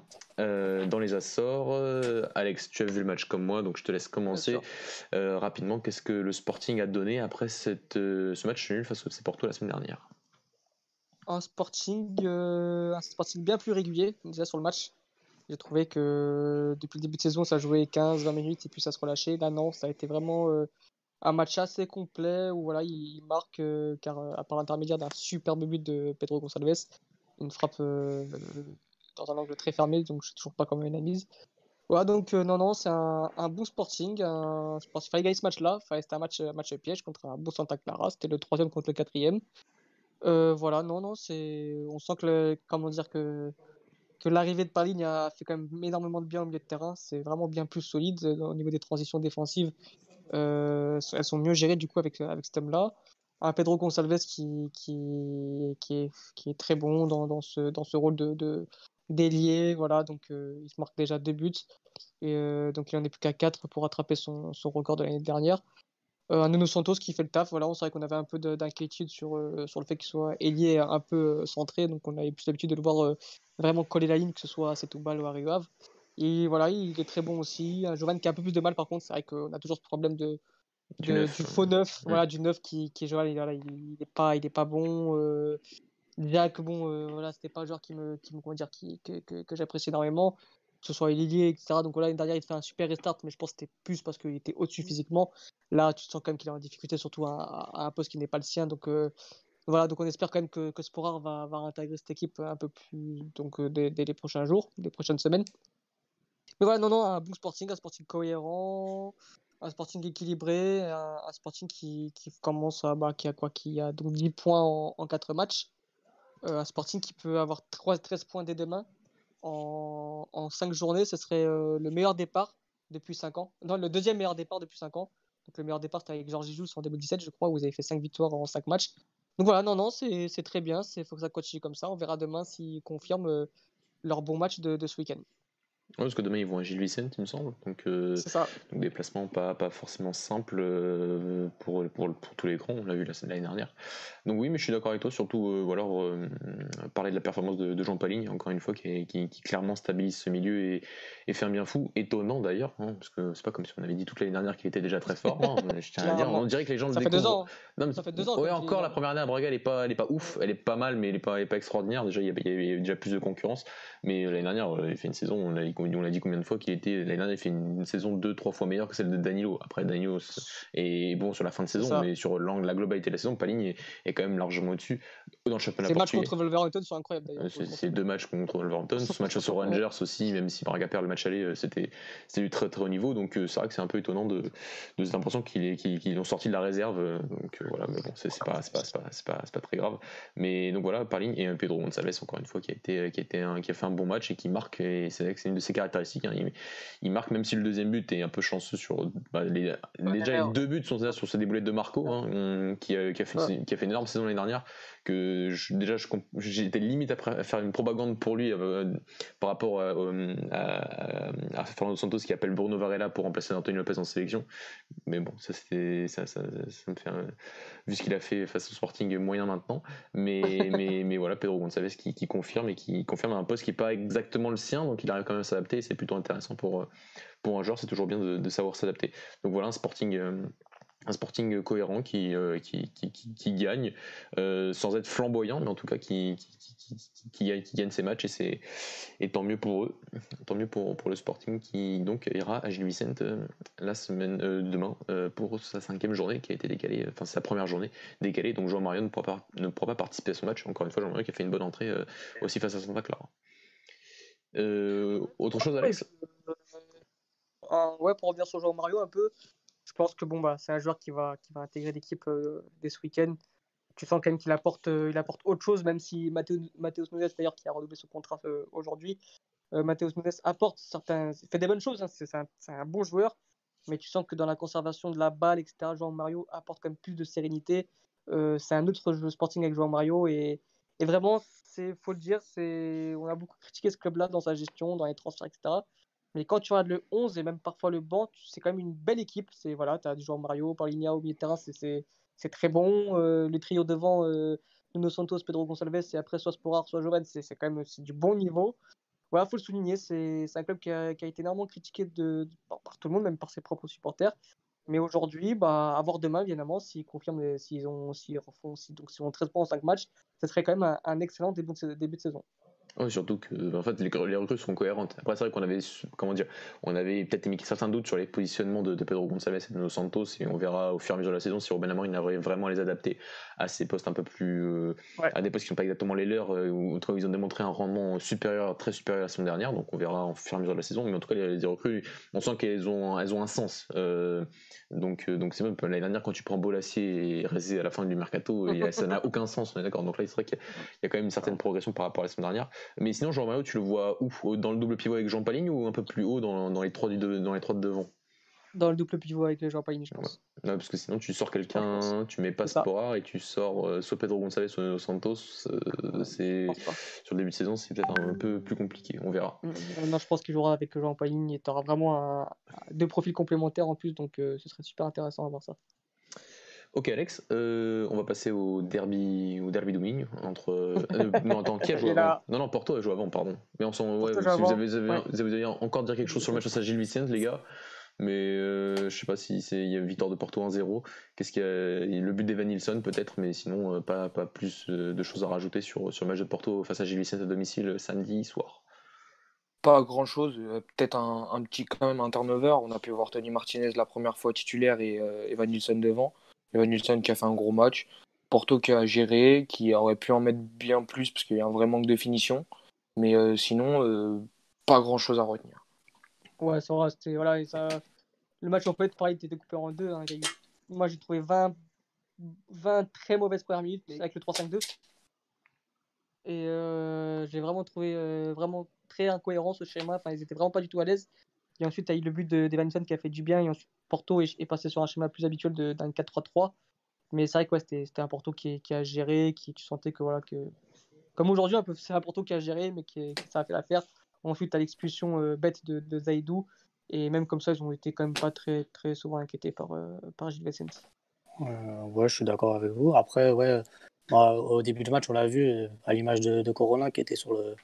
euh, dans les Açores. Euh, Alex, tu as vu le match comme moi, donc je te laisse commencer euh, rapidement. Qu'est-ce que le Sporting a donné après cette, ce match nul face au FC La semaine dernière un sporting, euh, un sporting bien plus régulier déjà sur le match. J'ai trouvé que depuis le début de saison, ça jouait 15-20 minutes et puis ça se relâchait. Là, non, ça a été vraiment euh, un match assez complet où voilà, il, marque euh, car, euh, par l'intermédiaire d'un superbe but de Pedro Gonçalves, une frappe euh, dans un angle très fermé, donc je sais toujours pas comment il a mise. Voilà, donc euh, non, non, c'est un, un bon sporting. Un sporting. Il fallait gagner ce match-là. C'était un match, un match piège contre un beau Santa Clara. C'était le troisième contre le quatrième. Euh, voilà, non, non, c'est. On sent que, comment dire, que, que l'arrivée de Paligne a fait quand même énormément de bien au milieu de terrain. C'est vraiment bien plus solide euh, au niveau des transitions défensives. Euh, elles sont mieux gérées du coup avec, avec cet homme-là. Un Pedro Gonçalves qui, qui, qui, est, qui est très bon dans, dans ce, dans ce rôle de, d'ailier. Voilà, donc euh, il se marque déjà deux buts. Et euh, donc il en est plus qu'à 4 pour rattraper son, son record de l'année dernière. Euh, un Nuno Santos qui fait le taf. Voilà, on savait qu'on avait un peu de- d'inquiétude sur, sur le fait qu'il soit ailier un peu centré. Donc on avait plus l'habitude de le voir vraiment coller la ligne, que ce soit à Setúbal ou à Rio Ave. Et voilà, il est très bon aussi. Un Jovan qui a un peu plus de mal par contre. C'est vrai qu'on a toujours ce problème de, Du neuf, du faux neuf. Voilà, du neuf qui, qui est Jovan, il, voilà, il, il est pas, il est pas bon. Euh, Jack, bon, euh, voilà, c'était pas un joueur qui me, qui me comment dire, qui, que, que, que j'apprécie énormément que ce soit Lilier, etc. Donc voilà, l'année dernière, il fait un super restart, mais je pense que c'était plus parce qu'il était au-dessus physiquement. Là, tu sens quand même qu'il est en difficulté, surtout à, à un poste qui n'est pas le sien. Donc euh, voilà, donc on espère quand même que, que Sporar va, va intégrer cette équipe un peu plus donc, euh, dès, dès les prochains jours, les prochaines semaines. Mais voilà, non, non, un bon sporting, un sporting cohérent, un sporting équilibré, un, un sporting qui, qui commence à, bah, qui a quoi, qui a donc 10 points en, en 4 matchs. Euh, un sporting qui peut avoir 3, 13 points dès demain en, en 5 journées, ce serait euh, le meilleur départ depuis 5 ans. Non, le deuxième meilleur départ depuis 5 ans. Donc le meilleur départ, c'était avec Georges Joux en 2017, je crois, où vous avez fait 5 victoires en 5 matchs. Donc voilà, non, non, c'est très bien. Il faut que ça continue comme ça. On verra demain s'ils confirment euh, leur bon match de ce week-end. Ouais, parce que demain ils vont à Gilles Vicente, il me semble. Donc, euh, ça. donc déplacement pas, pas forcément simple euh, pour, pour, pour tous les grands, on l'a vu la- l'année dernière. Donc oui, mais je suis d'accord avec toi, surtout euh, voilà, euh, parler de la performance de, de Jean Paligne, encore une fois, qui, est- qui, qui clairement stabilise ce milieu et, et fait un bien fou. Étonnant d'ailleurs, hein, parce que c'est pas comme si on avait dit toute l'année dernière qu'il était déjà très fort. hein, je tiens à dire, Clairement. on dirait que les gens Ça le fait deux découvrent. ans. hein. Non, mais Ça fait deux ans Ouais, encore la première année à Braga, elle est pas, elle est pas ouf, elle est pas mal, mais elle est pas, elle est pas extraordinaire. Déjà, il y avait, il y avait déjà plus de concurrence. Mais l'année dernière, il fait une saison, on l'a on l'a dit combien de fois qu'il était. L'année dernière, il fait une saison deux, trois fois meilleure que celle de Danilo. Après, Danilo c'est- est bon sur la fin de saison, mais sur l'angle, la globalité de la saison, Paligne est, est quand même largement au-dessus dans le championnat Ces matchs contre Wolverhampton sont incroyables d'ailleurs. Euh, c'est deux matchs contre Wolverhampton, ce match aux Rangers aussi, même si Braga perd le match aller, euh, c'était c'était du très très haut niveau. Donc euh, c'est vrai que c'est un peu étonnant de, de cette impression qu'ils est- qu'ils- qu'ils ont sorti de la réserve. Donc voilà, mais bon, c'est pas, pas, pas, pas, très grave. Mais donc voilà, Parling et Pedro Gonçalves, encore une fois, qui a, été, qui, a été un- qui a fait un bon match et qui marque. Et c'est vrai que c'est une de ses caractéristiques. hein, il, il marque, même si le deuxième but est un peu chanceux sur. bah, les, déjà, les deux buts sont sur ces déboulettes de Marco, hein, on- qui, a, qui, a fait, Ouais. qui a fait une énorme saison l'année dernière que je- déjà j'étais limite à, faire une propagande pour lui euh, par rapport à, euh, à- à Fernando Santos qui appelle Bruno Varela pour remplacer Antonio Lopez en sélection. Mais bon ça c'était ça, ça, ça me fait un- vu ce qu'il a fait face au Sporting moyen maintenant. Mais mais, mais voilà Pedro Gonçalves qui, qui confirme et qui confirme un poste qui n'est pas exactement le sien donc il arrive quand même à s'adapter et c'est plutôt intéressant pour euh, pour un joueur. C'est toujours bien de, de savoir s'adapter. Donc voilà un Sporting euh, un sporting cohérent qui, euh, qui, qui, qui- qui gagne euh, sans être flamboyant, mais en tout cas qui, qui, qui, gagne, ses matchs et, c'est, et tant mieux pour eux, tant mieux pour, pour le sporting qui donc ira à Gilles Vicente euh, la semaine, demain pour sa cinquième journée qui a été décalée, enfin sa première journée décalée, donc Jean Mario ne pourra pas, ne pourra pas participer à son match. Encore une fois, Jean Mario qui a fait une bonne entrée aussi face à Santa Clara. Autre chose, Alex? Ouais, pour revenir sur João Mario un peu, je pense que bon bah c'est un joueur qui va qui va intégrer l'équipe euh, dès ce week-end. Tu sens quand même qu'il apporte euh, il apporte autre chose, même si Matteo- Matheus Nunes d'ailleurs qui a renouvelé son contrat euh, aujourd'hui, Mateus Nunes apporte certains, fait des bonnes choses, hein, c'est un, bon joueur, mais tu sens que dans la conservation de la balle, etc., João Mario apporte quand même plus de sérénité. C'est un autre jeu sporting avec João Mario et, et vraiment, c'est faut le dire, c'est on a beaucoup critiqué ce club-là dans sa gestion, dans les transferts, etc. Mais quand tu regardes le 11 et même parfois le banc, c'est quand même une belle équipe. C'est voilà, tu as du joueur Mario, Paulinha au milieu de terrain, c'est très bon. Euh, le trio devant, euh, Nuno Santos, Pedro Gonçalves, et après soit Sporar, soit Joven, c'est quand même du bon niveau. Voilà, faut le souligner, c'est un club qui a, été énormément critiqué de, par, tout le monde, même par ses propres supporters. Mais aujourd'hui, bah, avoir demain, évidemment, s'ils confirment, s'ils ont, refont, si, donc, s'ils ont 13 points en 5 matchs, ce serait quand même un, un excellent début de, début de saison. Surtout que en fait, les, les, recrues sont cohérentes. Après, c'est vrai qu'on avait, comment dire, on avait peut-être émis certains doutes sur les positionnements de, de Pedro Gonçalves et de Nos Santos, et on verra au fur et à mesure de la saison si Robin Amorim arrive vraiment à les adapter à ces postes un peu plus, euh, ouais. à des postes qui ne sont pas exactement les leurs, euh, où ils ont démontré un rendement supérieur, très supérieur à la saison dernière. Donc, on verra au fur et à mesure de la saison. Mais en tout cas, les, les recrues, on sent qu'elles ont, elles ont un sens. Euh, donc, donc c'est même l'année dernière quand tu prends Bolassier et Rézé à la fin du mercato, et ça n'a aucun sens. On est d'accord. Donc là, c'est vrai qu'il y, y, a quand même une certaine progression par rapport à la saison dernière. Mais sinon, Jean-Mario tu le vois où? Dans le double pivot avec Jean Paligne ou un peu plus haut dans, dans les, trois du dans les trois de devant? Dans le double pivot avec Jean Paligne, je pense. Ouais. Ouais, parce que sinon, tu sors quelqu'un, tu mets pas Spora et tu sors euh, soit Pedro Gonçalves, soit Nuno Santos. Euh, c'est sur le début de saison, c'est peut-être un, peu plus compliqué. On verra. Euh, non, je pense qu'il jouera avec Jean Paligne et tu auras vraiment un, deux profils complémentaires en plus, donc euh, ce serait super intéressant à voir ça. Ok Alex, euh, on va passer au derby, au derby Domingue entre. Euh, non attends, qui a joué avant? Non non, Porto a joué avant, pardon. Mais on s'en, ouais, si vous, avez, vous, avez, ouais. vous avez encore dire quelque chose sur le match face à Gilles Vicente, les gars. Mais euh, je sais pas si c'est il y a une victoire de Porto 1-0. Qu'est-ce qu'il y a Le but d'Evan Nilsson peut-être, mais sinon pas, pas plus de choses à rajouter sur, sur le match de Porto face à Gilles Vicente à domicile samedi soir. Pas grand chose, peut-être un, un, petit quand même un turnover. On a pu voir Tony Martinez la première fois titulaire et Evan Nilsson devant. Evan qui a fait un gros match. Porto qui a géré, qui aurait pu en mettre bien plus parce qu'il y a un vrai manque de finition. Mais euh, sinon, euh, pas grand chose à retenir. Ouais, ça c'était. Voilà, ça... Le match en fait, pareil, était découpé en deux. Hein. Moi, j'ai trouvé 20... 20 très mauvaises premières minutes avec le 3-5-2. Et euh, j'ai vraiment trouvé euh, vraiment très incohérent ce schéma. Enfin, ils étaient vraiment pas du tout à l'aise. Et ensuite, tu as eu le but d'Evanson qui a fait du bien. Et ensuite, Porto est, passé sur un schéma plus habituel d'un 4-3-3. Mais c'est vrai que c'était un Porto qui, a géré, qui tu sentais que voilà que comme aujourd'hui c'est un Porto qui a géré, mais qui, ça a fait l'affaire. Ensuite, tu as l'expulsion euh, bête de, Zaidou. Et même comme ça, ils ont été quand même pas très, très souvent inquiétés par, euh, par Gilles Vicente. Euh, ouais, je suis d'accord avec vous. Après, ouais, au début du match, on l'a vu à l'image de, de, Corona qui était sur le,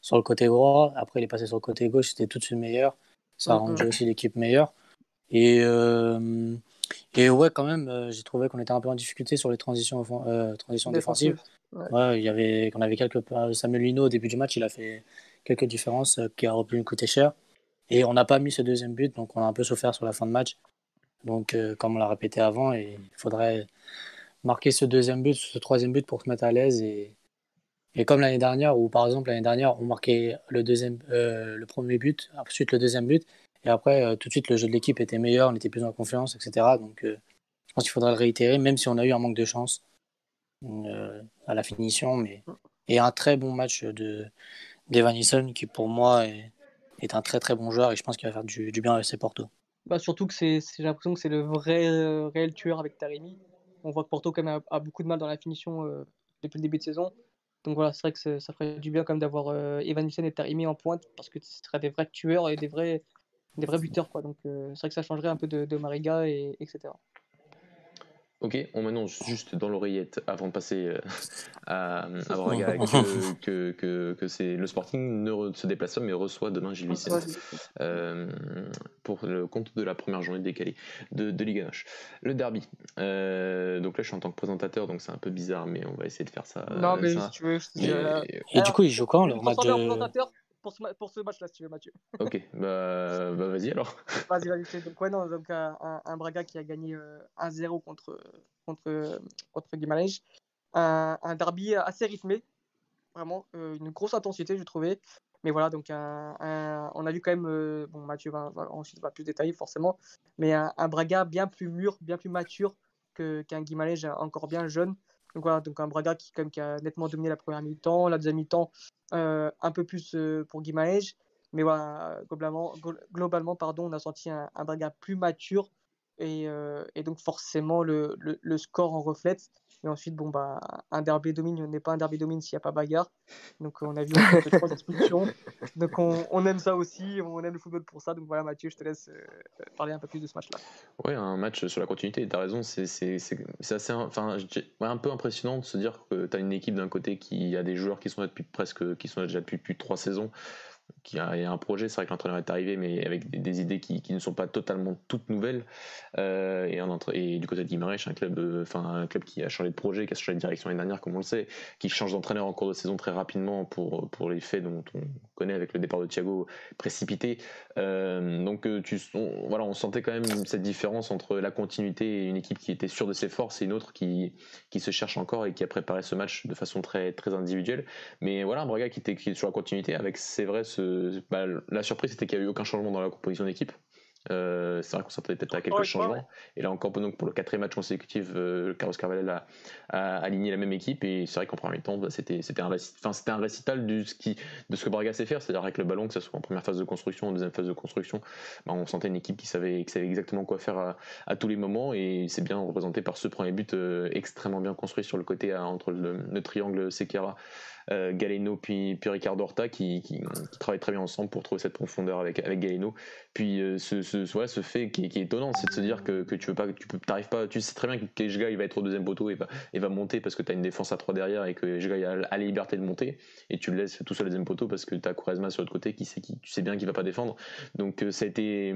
sur le côté droit. Après, il est passé sur le côté gauche, c'était tout de suite meilleur. Ça a rendu aussi l'équipe meilleure. Et, euh, et ouais, quand même, euh, j'ai trouvé qu'on était un peu en difficulté sur les transitions, euh, transitions défensives. Ouais. ouais. il y avait, on avait quelques. Samuel Lino, au début du match, il a fait quelques différences qui auraient pu nous coûter cher. Et on n'a pas mis ce deuxième but, donc on a un peu souffert sur la fin de match. Donc, comme on l'a répété avant, il faudrait marquer ce deuxième but, ce troisième but pour se mettre à l'aise. Et, et comme l'année dernière, où par exemple l'année dernière, on marquait le, euh, premier but, ensuite le deuxième but, et après, euh, tout de suite, le jeu de l'équipe était meilleur, on était plus en confiance, etc. Donc, euh, je pense qu'il faudra le réitérer, même si on a eu un manque de chance à la finition. Mais... Et un très bon match de qui pour moi est, un très très bon joueur, et je pense qu'il va faire du, bien avec ses Porto. Bah, surtout que j'ai l'impression que c'est le vrai réel tueur avec Taremi. On voit que Porto quand même a beaucoup de mal dans la finition depuis le début de saison. Donc voilà, c'est vrai que ça ferait du bien comme d'avoir euh, Evan Nielsen et Tarimi en pointe parce que ce seraient des vrais tueurs et des vrais, des vrais buteurs. Quoi. Donc euh, c'est vrai que ça changerait un peu de, de Mariga, et, etc. Ok, on m'annonce juste dans l'oreillette avant de passer euh, à, à Braga que, que, que, que c'est le Sporting ne se déplace pas mais reçoit demain Gilles Vicente euh, pour le compte de la première journée décalée de, de Ligue 1. Le derby. Euh, donc là, je suis en tant que présentateur, donc c'est un peu bizarre, mais on va essayer de faire ça. Non, mais ça. si tu veux. Je mais... Alors, Et du coup, il joue quand le match de pour ce, pour ce match-là, si tu veux, Mathieu. Ok, bah, bah vas-y alors. Vas-y, vas-y. Donc, ouais, non, donc un, un, Braga qui a gagné euh, 1-0 contre, contre, contre Guimarães. Un, un, derby assez rythmé, vraiment, euh, une grosse intensité, je trouvais. Mais voilà, donc un, un, on a vu quand même, euh, bon, Mathieu va, va, ensuite va plus détailler forcément, mais un, Braga bien plus mûr, bien plus mature qu'un qu Guimarães encore bien jeune. Donc voilà, donc un Braga qui, comme, qui a nettement dominé la première mi-temps, la deuxième mi-temps, euh, un peu plus euh, pour Guimarães. Mais voilà, globalement, globalement pardon, on a senti un, un Braga plus mature et, et donc forcément le, le, score en reflète. Et ensuite, bon, bah, un derby domine n'est pas un derby domine s'il n'y a pas bagarre. Donc on a vu trois expulsions. Donc on, on, aime ça aussi, on aime le football pour ça. Donc voilà, Mathieu, je te laisse parler un peu plus de ce match-là. Ouais, un match sur la continuité, tu as raison, c'est assez enfin, un peu impressionnant de se dire que tu as une équipe d'un côté qui a des joueurs qui sont là depuis presque qui sont déjà depuis plus de trois saisons qui a, un projet, c'est vrai que l'entraîneur est arrivé, mais avec des, idées qui, ne sont pas totalement toutes nouvelles. Euh, et, du côté de Guimarães, un club, euh, un club qui a changé de projet, qui a changé de direction l'année dernière, comme on le sait, qui change d'entraîneur en cours de saison très rapidement pour, les faits dont on connaît avec le départ de Thiago précipité. Euh, donc on, voilà, on sentait quand même cette différence entre la continuité et une équipe qui était sûre de ses forces et une autre qui, se cherche encore et qui a préparé ce match de façon très, très individuelle. Mais voilà, un Braga qui était, qui est sur la continuité avec, c'est vrai, bah, la surprise c'était qu'il n'y a eu aucun changement dans la composition d'équipe. Euh, c'est vrai qu'on s'attendait peut-être à quelques changements. Et là encore, donc, pour le quatrième match consécutif, euh, Carlos Carvalho a, a, aligné la même équipe. Et c'est vrai qu'en premier temps, bah, c'était, c'était, un, enfin, c'était un récital du, de ce que Braga sait faire. C'est-à-dire avec le ballon, que ce soit en première phase de construction, en deuxième phase de construction, bah, on sentait une équipe qui savait, qui savait exactement quoi faire à, tous les moments. Et c'est bien représenté par ce premier but euh, extrêmement bien construit sur le côté entre le, le triangle euh, Galeno puis, puis Ricardo Horta qui, qui, travaillent très bien ensemble pour trouver cette profondeur avec, avec Galeno. Puis euh, ce, ce, ce fait qui, est étonnant, c'est de se dire que, que tu veux pas, tu peux, pas, tu sais très bien que Kejga il va être au deuxième poteau et va, et va monter parce que tu as une défense à 3 derrière et que Kejga a, a, la liberté de monter et tu le laisses tout seul au deuxième poteau parce que tu as sur l'autre côté qui sait qui, tu sais bien qu'il va pas défendre. Donc euh, ça a été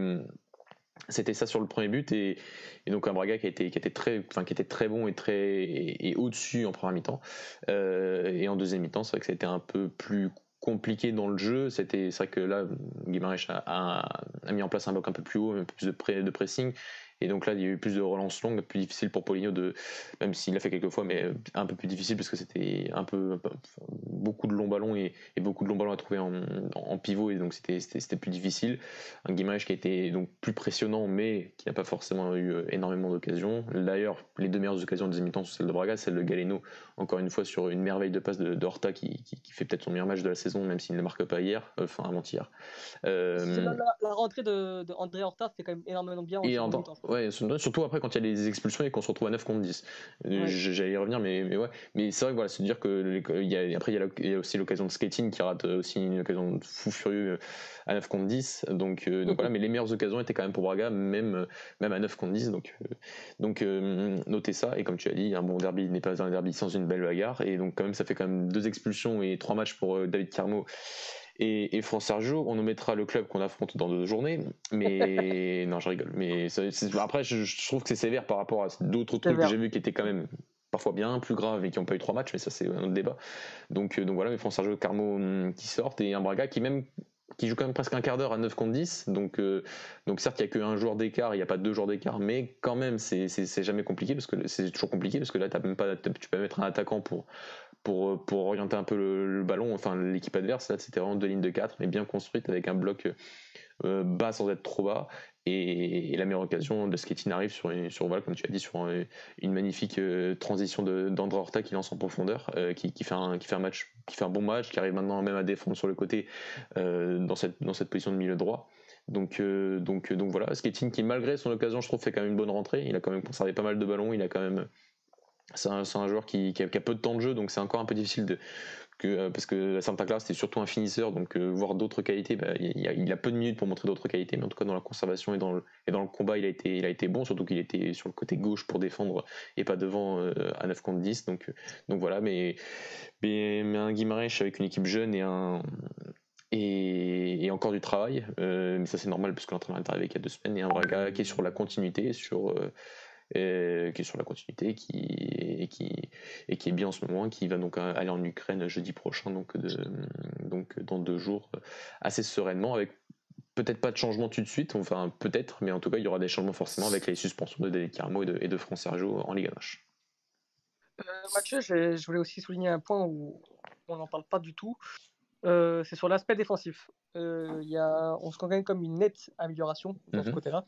c'était ça sur le premier but et, donc un Braga qui, qui, était très, enfin, qui était très bon et, très, et, au-dessus en première mi-temps. Euh, et en deuxième mi-temps, c'est vrai que c'était un peu plus compliqué dans le jeu. C'était, c'est vrai que là, Guimarães a, a, mis en place un bloc un peu plus haut, un peu plus de pressing. Et donc là, il y a eu plus de relances longues, plus difficile pour Poligno de, même s'il l'a fait quelques fois, mais un peu plus difficile parce que c'était un peu beaucoup de longs ballons et, beaucoup de longs ballons à trouver en, pivot et donc c'était plus difficile. Un Guimaraes qui a été donc plus précionnant, mais qui n'a pas forcément eu euh, énormément d'occasions. D'ailleurs, les deux meilleures occasions de mi-temps sont celles de Braga, celle de Galeno, encore une fois sur une merveille de passe de, Horta qui, fait peut-être son meilleur match de la saison, même s'il ne le marque pas hier, euh, enfin avant-hier. Euh, la, rentrée de, André Horta fait quand même énormément bien. En Ouais, surtout après quand il y a les expulsions et qu'on se retrouve à 9 contre 10. Euh, j'allais y revenir, mais, mais ouais. Mais c'est vrai que voilà, c'est dire que il y a, après il y, a aussi l'occasion de skating qui rate aussi une occasion de fou furieux à 9 contre 10. Donc, euh, donc voilà, mais les meilleures occasions étaient quand même pour Braga, même, même à 9 contre 10. Donc, euh, donc notez ça. Et comme tu as dit, un bon derby n'est pas un derby sans une belle bagarre. Et donc quand même, ça fait quand même deux expulsions et trois matchs pour David Carmo et, et France Sergio, on nous mettra le club qu'on affronte dans deux journées. Mais non, je rigole. Mais après, je, trouve que c'est sévère par rapport à d'autres trucs que j'ai vus qui étaient quand même parfois bien plus graves et qui n'ont pas eu trois matchs. Mais ça, c'est un autre débat. Donc, euh, donc voilà, mais France Sergio, Carmo hum, qui sortent et un Braga qui même qui joue quand même presque un quart d'heure à 9 contre 10. Donc, euh, donc certes, il n'y a qu'un joueur d'écart, il n'y a pas deux joueurs d'écart, mais quand même, c'est jamais compliqué, parce que c'est toujours compliqué, parce que là, as même pas, tu peux mettre un attaquant pour, pour, pour orienter un peu le, ballon, enfin l'équipe adverse. Là, c'était vraiment deux lignes de 4, mais bien construite avec un bloc euh, bas sans être trop bas. Et, la meilleure occasion de Skettin arrive sur, sur voilà, comme tu as dit, sur une magnifique euh, transition d'André Horta qui lance en profondeur, euh, qui, qui, fait un, qui fait un match, qui fait un bon match, qui arrive maintenant même à défendre sur le côté dans, cette, dans cette position de milieu droit. Donc, donc, donc voilà, Skettin qui malgré son occasion, je trouve, fait quand même une bonne rentrée. Il a quand même conservé pas mal de ballons, il a quand même c'est un, joueur qui, a, peu de temps de jeu, donc c'est encore un peu difficile de, euh, parce que Santa Clara c'était surtout un finisseur, donc euh, voir d'autres qualités, bah, il, a, peu de minutes pour montrer d'autres qualités, mais en tout cas dans la conservation et dans le, combat, il a été, bon, surtout qu'il était sur le côté gauche pour défendre et pas devant euh, à 9 contre 10. Donc, voilà, mais, un Guimarães avec une équipe jeune et encore du travail, mais ça c'est normal parce que l'entraîneur est arrivé il y a deux semaines, et un Braga qui est sur la continuité, sur, qui est sur la continuité, qui, et, qui, et qui est bien en ce moment, qui va donc aller en Ukraine jeudi prochain, donc, de, donc dans deux jours, assez sereinement, avec peut-être pas de changement tout de suite, enfin peut-être, mais en tout cas il y aura des changements forcément avec les suspensions de David Carmo et de, et de Sergio en Ligue 1. Euh, Mathieu, je, je, voulais aussi souligner un point où on n'en parle pas du tout. Euh, c'est sur l'aspect défensif. Euh, y a, on se quand comme une nette amélioration dans ce mhm. côté-là.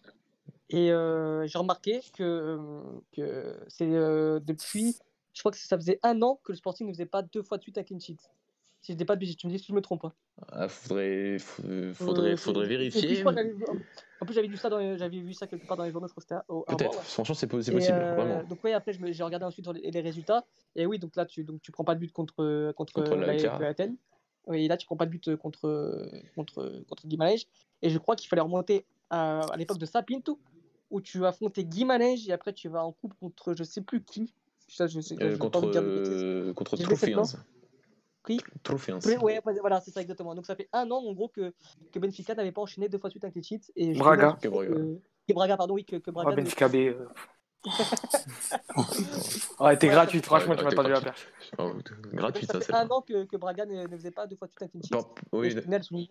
Et euh, j'ai remarqué que, euh, que c'est euh, depuis, je crois que ça faisait un an que le Sporting ne faisait pas deux fois de suite un clean sheet. Si je dis pas de bêtises, tu me dis si je me trompe. Hein. Ah, faudrait, faudrait, Euh, faudrait vérifier. En plus, j'avais vu ça, dans j'avais vu ça quelque part dans les journaux, je crois que c'était au- Peut-être, franchement, c'est Et, possible, vraiment. Donc oui, après j'ai regardé ensuite les, les résultats. Et oui, donc là tu donc tu prends pas de but contre contre, Contre la. Athènes. Oui, et là tu prends pas de but contre contre contre. Et je crois qu'il fallait remonter à, à l'époque de Sapinto où tu affrontais Guimarães et après tu vas en coupe contre je sais plus qui. Je sais, je Euh, contre euh, contre Troufians. Oui, ouais, ouais, voilà, c'est ça exactement. Donc ça fait un an en gros que, que Benfica n'avait pas enchaîné deux fois de suite un clean sheet. Et je Braga. Que Braga. que- que Braga, pardon, oui, que, que Braga. Ah, Benfica B. Ouais, t'es Ouais, gratuite, franchement, ouais, tu m'as tendu la gratuite. perche. Oh, gratuit, ça c'est un an que, que Braga ne, ne faisait pas deux fois de suite un clean sheet. Oui.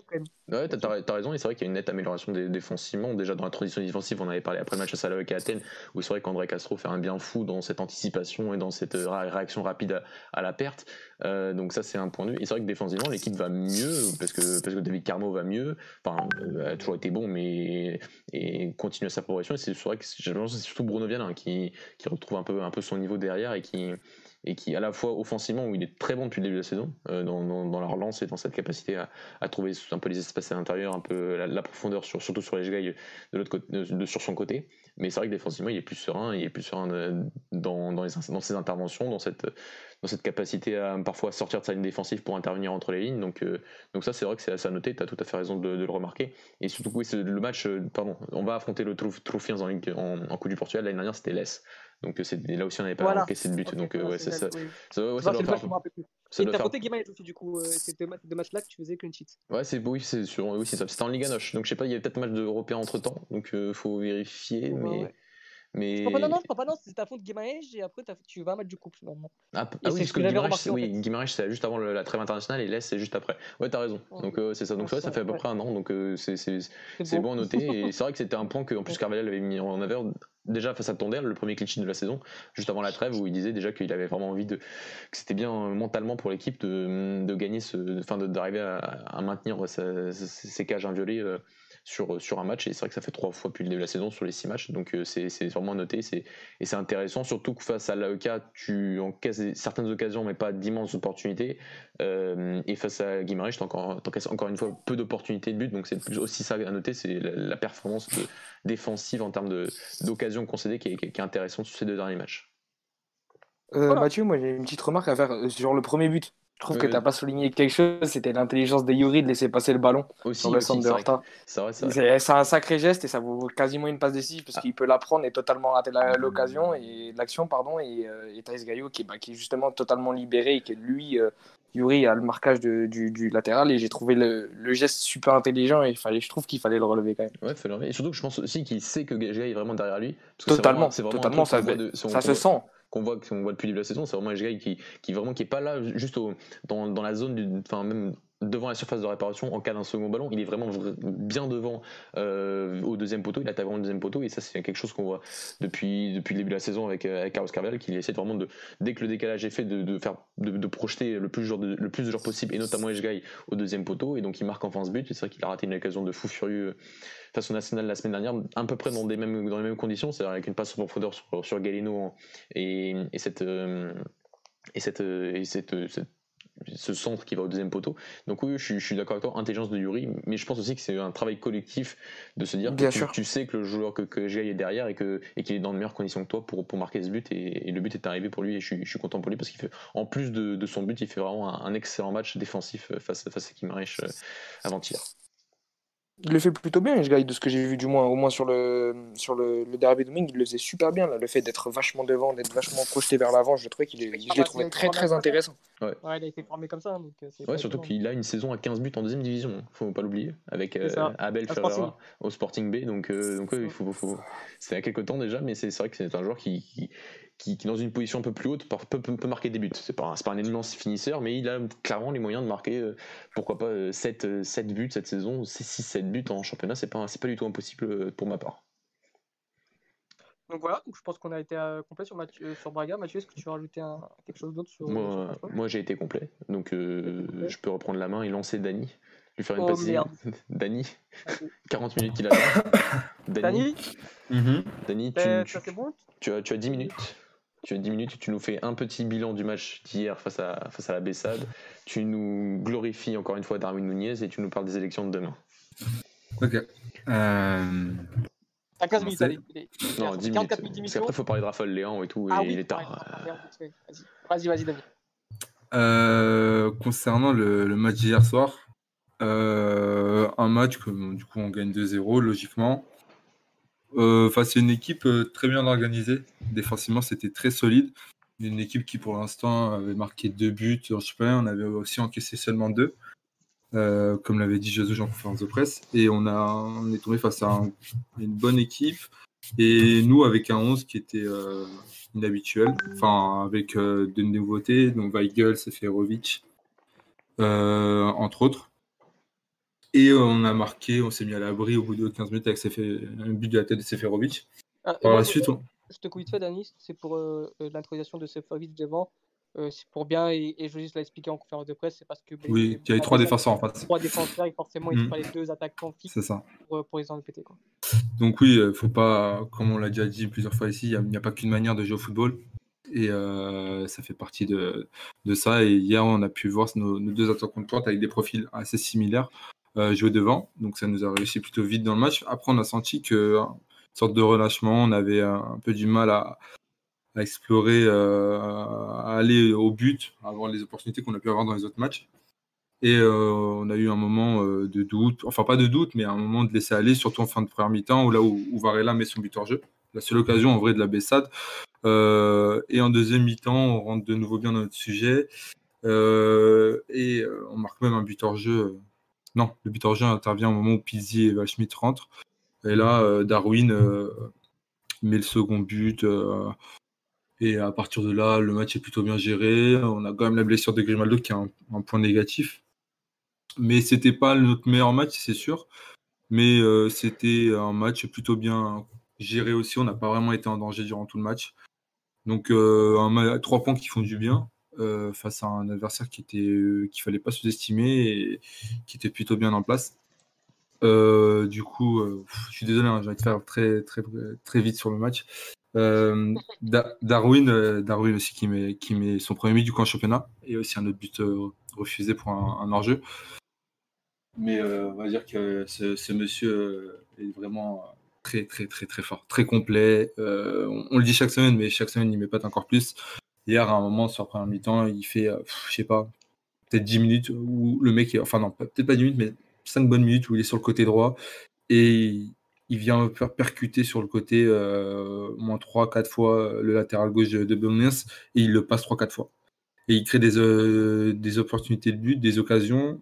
Ouais, t'as, raison, et c'est vrai qu'il y a une nette amélioration dé- défensivement. Déjà dans la transition défensive, on avait parlé après le match à Salahok et Athènes, où c'est vrai qu'André Castro fait un bien fou dans cette anticipation et dans cette euh, ré- réaction rapide à, à la perte. Euh, donc ça, c'est un point de vue. Et c'est vrai que défensivement, l'équipe va mieux, parce que, parce que David Carmo va mieux. Enfin, euh, a toujours été bon, mais et continue sa progression. Et c'est vrai que c'est que surtout Bruno Vialin qui, retrouve un peu, son niveau derrière et qui, à la fois offensivement où il est très bon depuis le début de la saison euh, dans, dans, dans la relance et dans cette capacité à, trouver un peu les espaces à l'intérieur un peu la, profondeur sur, surtout sur les Jgaï de l'autre côté sur son côté. Mais c'est vrai que défensivement il est plus serein il est plus serein euh, dans ses interventions dans cette dans cette capacité à parfois sortir de sa ligne défensive pour intervenir entre les lignes donc euh, donc ça c'est vrai que c'est assez à noter tu as tout à fait raison de, de le remarquer et surtout oui, c'est le match euh, pardon on va affronter le Trouf- Troufiens en, en, en Coupe du Portugal l'année dernière c'était l'Es donc euh, là aussi on n'avait pas Voilà. encaissé de but donc ouais, c'est ça, ça, ça, oui. ça, ouais, ça doit faire ça Et t'as faire Guimarães aussi, du coup. euh, C'était deux matchs-là que tu faisais clean sheet. Ouais, c'est oui, c'est sur oui, c'est ça. C'était en Liga Noche. Donc je sais pas, il y a peut-être match d'Européen entre temps, donc euh, faut vérifier. Ouais, mais ouais. Mais Je crois pas, non, non, je crois pas, non, c'est t'affrontes Guimarães et après tu vas à un match du couple finalement. ah, ah oui, ce parce que que Guimarães, c'est- oui, juste avant le- la trêve internationale et l'Est c'est juste après. Ouais, t'as raison. Ouais. Donc euh, c'est ça. Donc ouais, ça fait à peu près un an. Donc euh, c'est bon à noter. Et c'est vrai que c'était un point que en plus Carvalhal avait mis en avant déjà face à Tonder, le premier sheet de la saison, juste avant la trêve, où il disait déjà qu'il avait vraiment envie de que c'était bien euh, mentalement pour l'équipe de, de gagner ce, enfin d'arriver à, à maintenir sa- ses cages inviolées euh, sur, sur un match. Et c'est vrai que ça fait trois fois depuis le début de la saison sur les six matchs. Donc euh, c'est c'est vraiment à noter. C'est et c'est intéressant, surtout que face à l'AEK, tu encaisses certaines occasions, mais pas d'immenses opportunités. Euh, et face à Guimarães, tu encaisses encore une fois peu d'opportunités de but. Donc c'est plus- aussi ça à noter, c'est la, la performance de- défensive en termes de- d'occasions concédées qui est, qui est- qui est intéressante sur ces deux derniers matchs. Euh, Voilà. Mathieu, moi j'ai une petite remarque à faire euh, sur le premier but. Je trouve Ouais, que ouais. t'as pas souligné quelque chose, c'était l'intelligence de Yuri de laisser passer le ballon Aussi, sur le aussi, centre de Horta. c'est un sacré geste et ça vaut quasiment une passe décisive parce qu'il peut la prendre et totalement rater l'occasion et l'action pardon et, euh, et Thaïs Gaillot qui, est- bah, qui est justement totalement libéré et qui lui euh, Yuri a le marquage de- du, du latéral et j'ai trouvé le, le geste super intelligent et il fallait, je trouve qu'il fallait le relever quand même. Ouais, l'enlever. Et surtout que je pense aussi qu'il sait que Gajga est vraiment derrière lui. Parce que c'est Totalement, vraiment- vraiment totalement, ça, de- se sent. Qu'on voit, qu'on voit depuis le début de la saison, c'est vraiment un qui, qui vraiment qui est pas là juste au, dans, dans la zone, enfin même devant la surface de réparation en cas d'un second ballon, il est vraiment vra- bien devant euh, au deuxième poteau, il attaque vraiment le deuxième poteau. Et ça c'est quelque chose qu'on voit depuis, depuis le début de la saison avec, euh, Carlos Carvalhal qu'il essaie vraiment dès que le décalage est fait, de, faire, de, projeter le plus, de le plus de joueurs possible et notamment Eshgai au deuxième poteau. Et donc il marque enfin ce but. C'est vrai qu'il a raté une occasion de fou furieux face au National la semaine dernière, à peu près dans, des mêmes, dans les mêmes conditions, c'est-à-dire avec une passe en profondeur sur, sur Galeno en- et, et cette, euh, et cette, euh, et cette, euh, cette- ce centre qui va au deuxième poteau. Donc oui, je, suis- je suis d'accord avec toi, intelligence de Yuri, mais je pense aussi que c'est un travail collectif de se dire que Bien tu, sûr. tu sais que le joueur que, que Gai est derrière et que et qu'il est dans de meilleures conditions que toi pour, pour marquer ce but et, et le but est arrivé pour lui et je suis, je suis content pour lui parce qu'il fait en plus de, de son but, il fait vraiment un, un excellent match défensif face, face à Kimmerich euh, avant-hier. Il le fait plutôt bien, Eshgai, de ce que j'ai vu du moins, au moins sur le, sur le, le derby de Domingue, il le faisait super bien. Là. Le fait d'être vachement devant, d'être vachement projeté vers l'avant, je trouvais qu'il est- je l'ai trouvé très très intéressant. Ouais, il a été formé comme ça. Donc, euh, Ouais, surtout qu'il a une saison à 15 buts en deuxième division, hein. faut pas l'oublier, avec euh. Abel À Ferreira Sporting. au Sporting B. Donc, euh, donc ouais, il faut, faut- c'est à quelques temps déjà, mais c'est c'est vrai que c'est un joueur qui, qui, qui, qui, dans une position un peu plus haute, peut, peut, peut marquer des buts. C'est pas, pas un immense finisseur, mais il a clairement les moyens de marquer, euh, pourquoi pas, euh, 7, euh, 7 buts cette saison, 6-7 buts en championnat, c'est pas, c'est pas du tout impossible euh, pour ma part. Donc voilà, donc je pense qu'on a été euh, complet sur, Mathieu, euh, sur Braga. Mathieu, est-ce que tu veux rajouter un- quelque chose d'autre sur, Moi, moi j'ai été complet, donc euh, Complet. je peux reprendre la main et lancer Dany. Lui faire une Oh, passe Vas-y. 40 minutes qu'il a Dani, Dany, euh, tu, bon tu as, tu as 10 minutes tu as 10 minutes, tu nous fais un petit bilan du match d'hier face à, face à la Bessade. Tu nous glorifies encore une fois Darwin Nunez et tu nous parles des élections de demain. Ok. Euh, À 15 minutes, allez. Non, à 10 minutes. 44 minutes Parce qu'après, il faut parler de Raphaël Léon et tout, et Ah oui, il est tard. vas-y. Vas-y, vas-y, David. Euh, concernant le, le match d'hier soir, euh, un match que du coup on gagne 2-0 logiquement. Euh, face à une équipe euh, très bien organisée. Défensivement, c'était très solide. Une équipe qui pour l'instant avait marqué deux buts en championnat. On avait aussi encaissé seulement deux, euh, comme l'avait dit Jésus en conférence de presse. Et on, a, on est tombé face à un- une bonne équipe. Et nous, avec un 11 qui était inhabituel, enfin avec euh, de nouveautés, donc Weigel, Seferovic, entre autres. Et euh, on a marqué, on s'est mis à l'abri au bout de 15 minutes avec Sefe- un but de la tête de Seferovic. Ah, Par la je- suite, on- Je te coupe vite fait, Danis, c'est pour euh, euh, l'intronisation de Seferovic devant. Euh, c'est pour bien, et, et Josis l'a expliqué en conférence de presse, c'est parce que. oui, il y avait trois défenseurs en face. Trois défenseurs, et forcément, il Mm. fallait deux attaquants fixes C'est ça. pour, pour les embêter. Quoi. Donc oui, faut pas, comme on l'a déjà dit plusieurs fois ici, il n'y a, pas qu'une manière de jouer au football. Et euh, ça fait partie de, de ça. Et hier, on a pu voir nos, nos deux attaquants de pointe avec des profils assez similaires jouer devant. Donc ça nous a réussi plutôt vite dans le match. Après, on a senti que une sorte de relâchement, on avait un, peu du mal à, explorer, euh, à aller au but, à avoir les opportunités qu'on a pu avoir dans les autres matchs. Et euh, on a eu un moment euh, de doute, enfin pas de doute, mais un moment de laisser aller, surtout en fin de première mi-temps, où là où, Varela met son but hors jeu. La seule occasion en vrai de la Bessade. Euh, et en deuxième mi-temps, on rentre de nouveau bien dans notre sujet. Euh, et euh, on marque même un but hors jeu. Non, le but jeu intervient au moment où Pizzi et Valschmidt rentrent. Et là, euh, Darwin euh, met le second but. euh, et à partir de là, le match est plutôt bien géré. On a quand même la blessure de Grimaldo qui est un, point négatif. Mais c'était pas notre meilleur match, c'est sûr. Mais c'était un match plutôt bien géré aussi. On n'a pas vraiment été en danger durant tout le match. Donc trois points qui font du bien euh, face à un adversaire qui était euh, qu'il fallait pas sous-estimer et qui était plutôt bien en place. Euh, du coup, je suis désolé, hein, j'ai envie de faire très très très vite sur le match. Da- Darwin, Darwin aussi qui met, qui met son premier but du en championnat et aussi un autre but refusé pour un, un hors-jeu. Mais on va dire que ce, ce monsieur est vraiment très très très très fort, très complet. On, on le dit chaque semaine, mais chaque semaine il met pas encore plus. Hier, à un moment, sur la première mi-temps, il fait, euh, je sais pas, peut-être 10 minutes où le mec est, enfin non, peut-être pas 10 minutes, mais 5 bonnes minutes où il est sur le côté droit et il vient faire percuter sur le côté euh, moins 3-4 fois le latéral gauche de, de et il le passe 3-4 fois. Et il crée des, euh, des opportunités de but, des occasions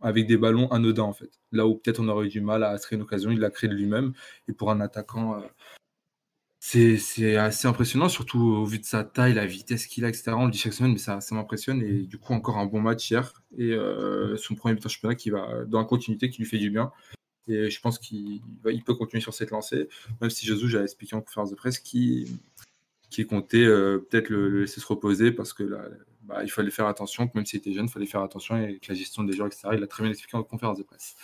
avec des ballons anodins en fait. Là où peut-être on aurait eu du mal à créer une occasion, il l'a créé de lui-même. Et pour un attaquant, c'est assez impressionnant, surtout au vu de sa taille, la vitesse qu'il a, etc. On le dit chaque semaine, mais ça, ça m'impressionne. Et du coup, encore un bon match hier. Et euh, son premier but en championnat qui va dans la continuité, qui lui fait du bien. Et je pense qu'il il peut continuer sur cette lancée, même si Jésus, j'avais expliqué en conférence de presse, qui, qui comptait euh, peut-être le, le laisser se reposer parce que là, bah, il fallait faire attention, que même s'il était jeune, il fallait faire attention et que la gestion des joueurs, etc., il l'a très bien expliqué en conférence de presse.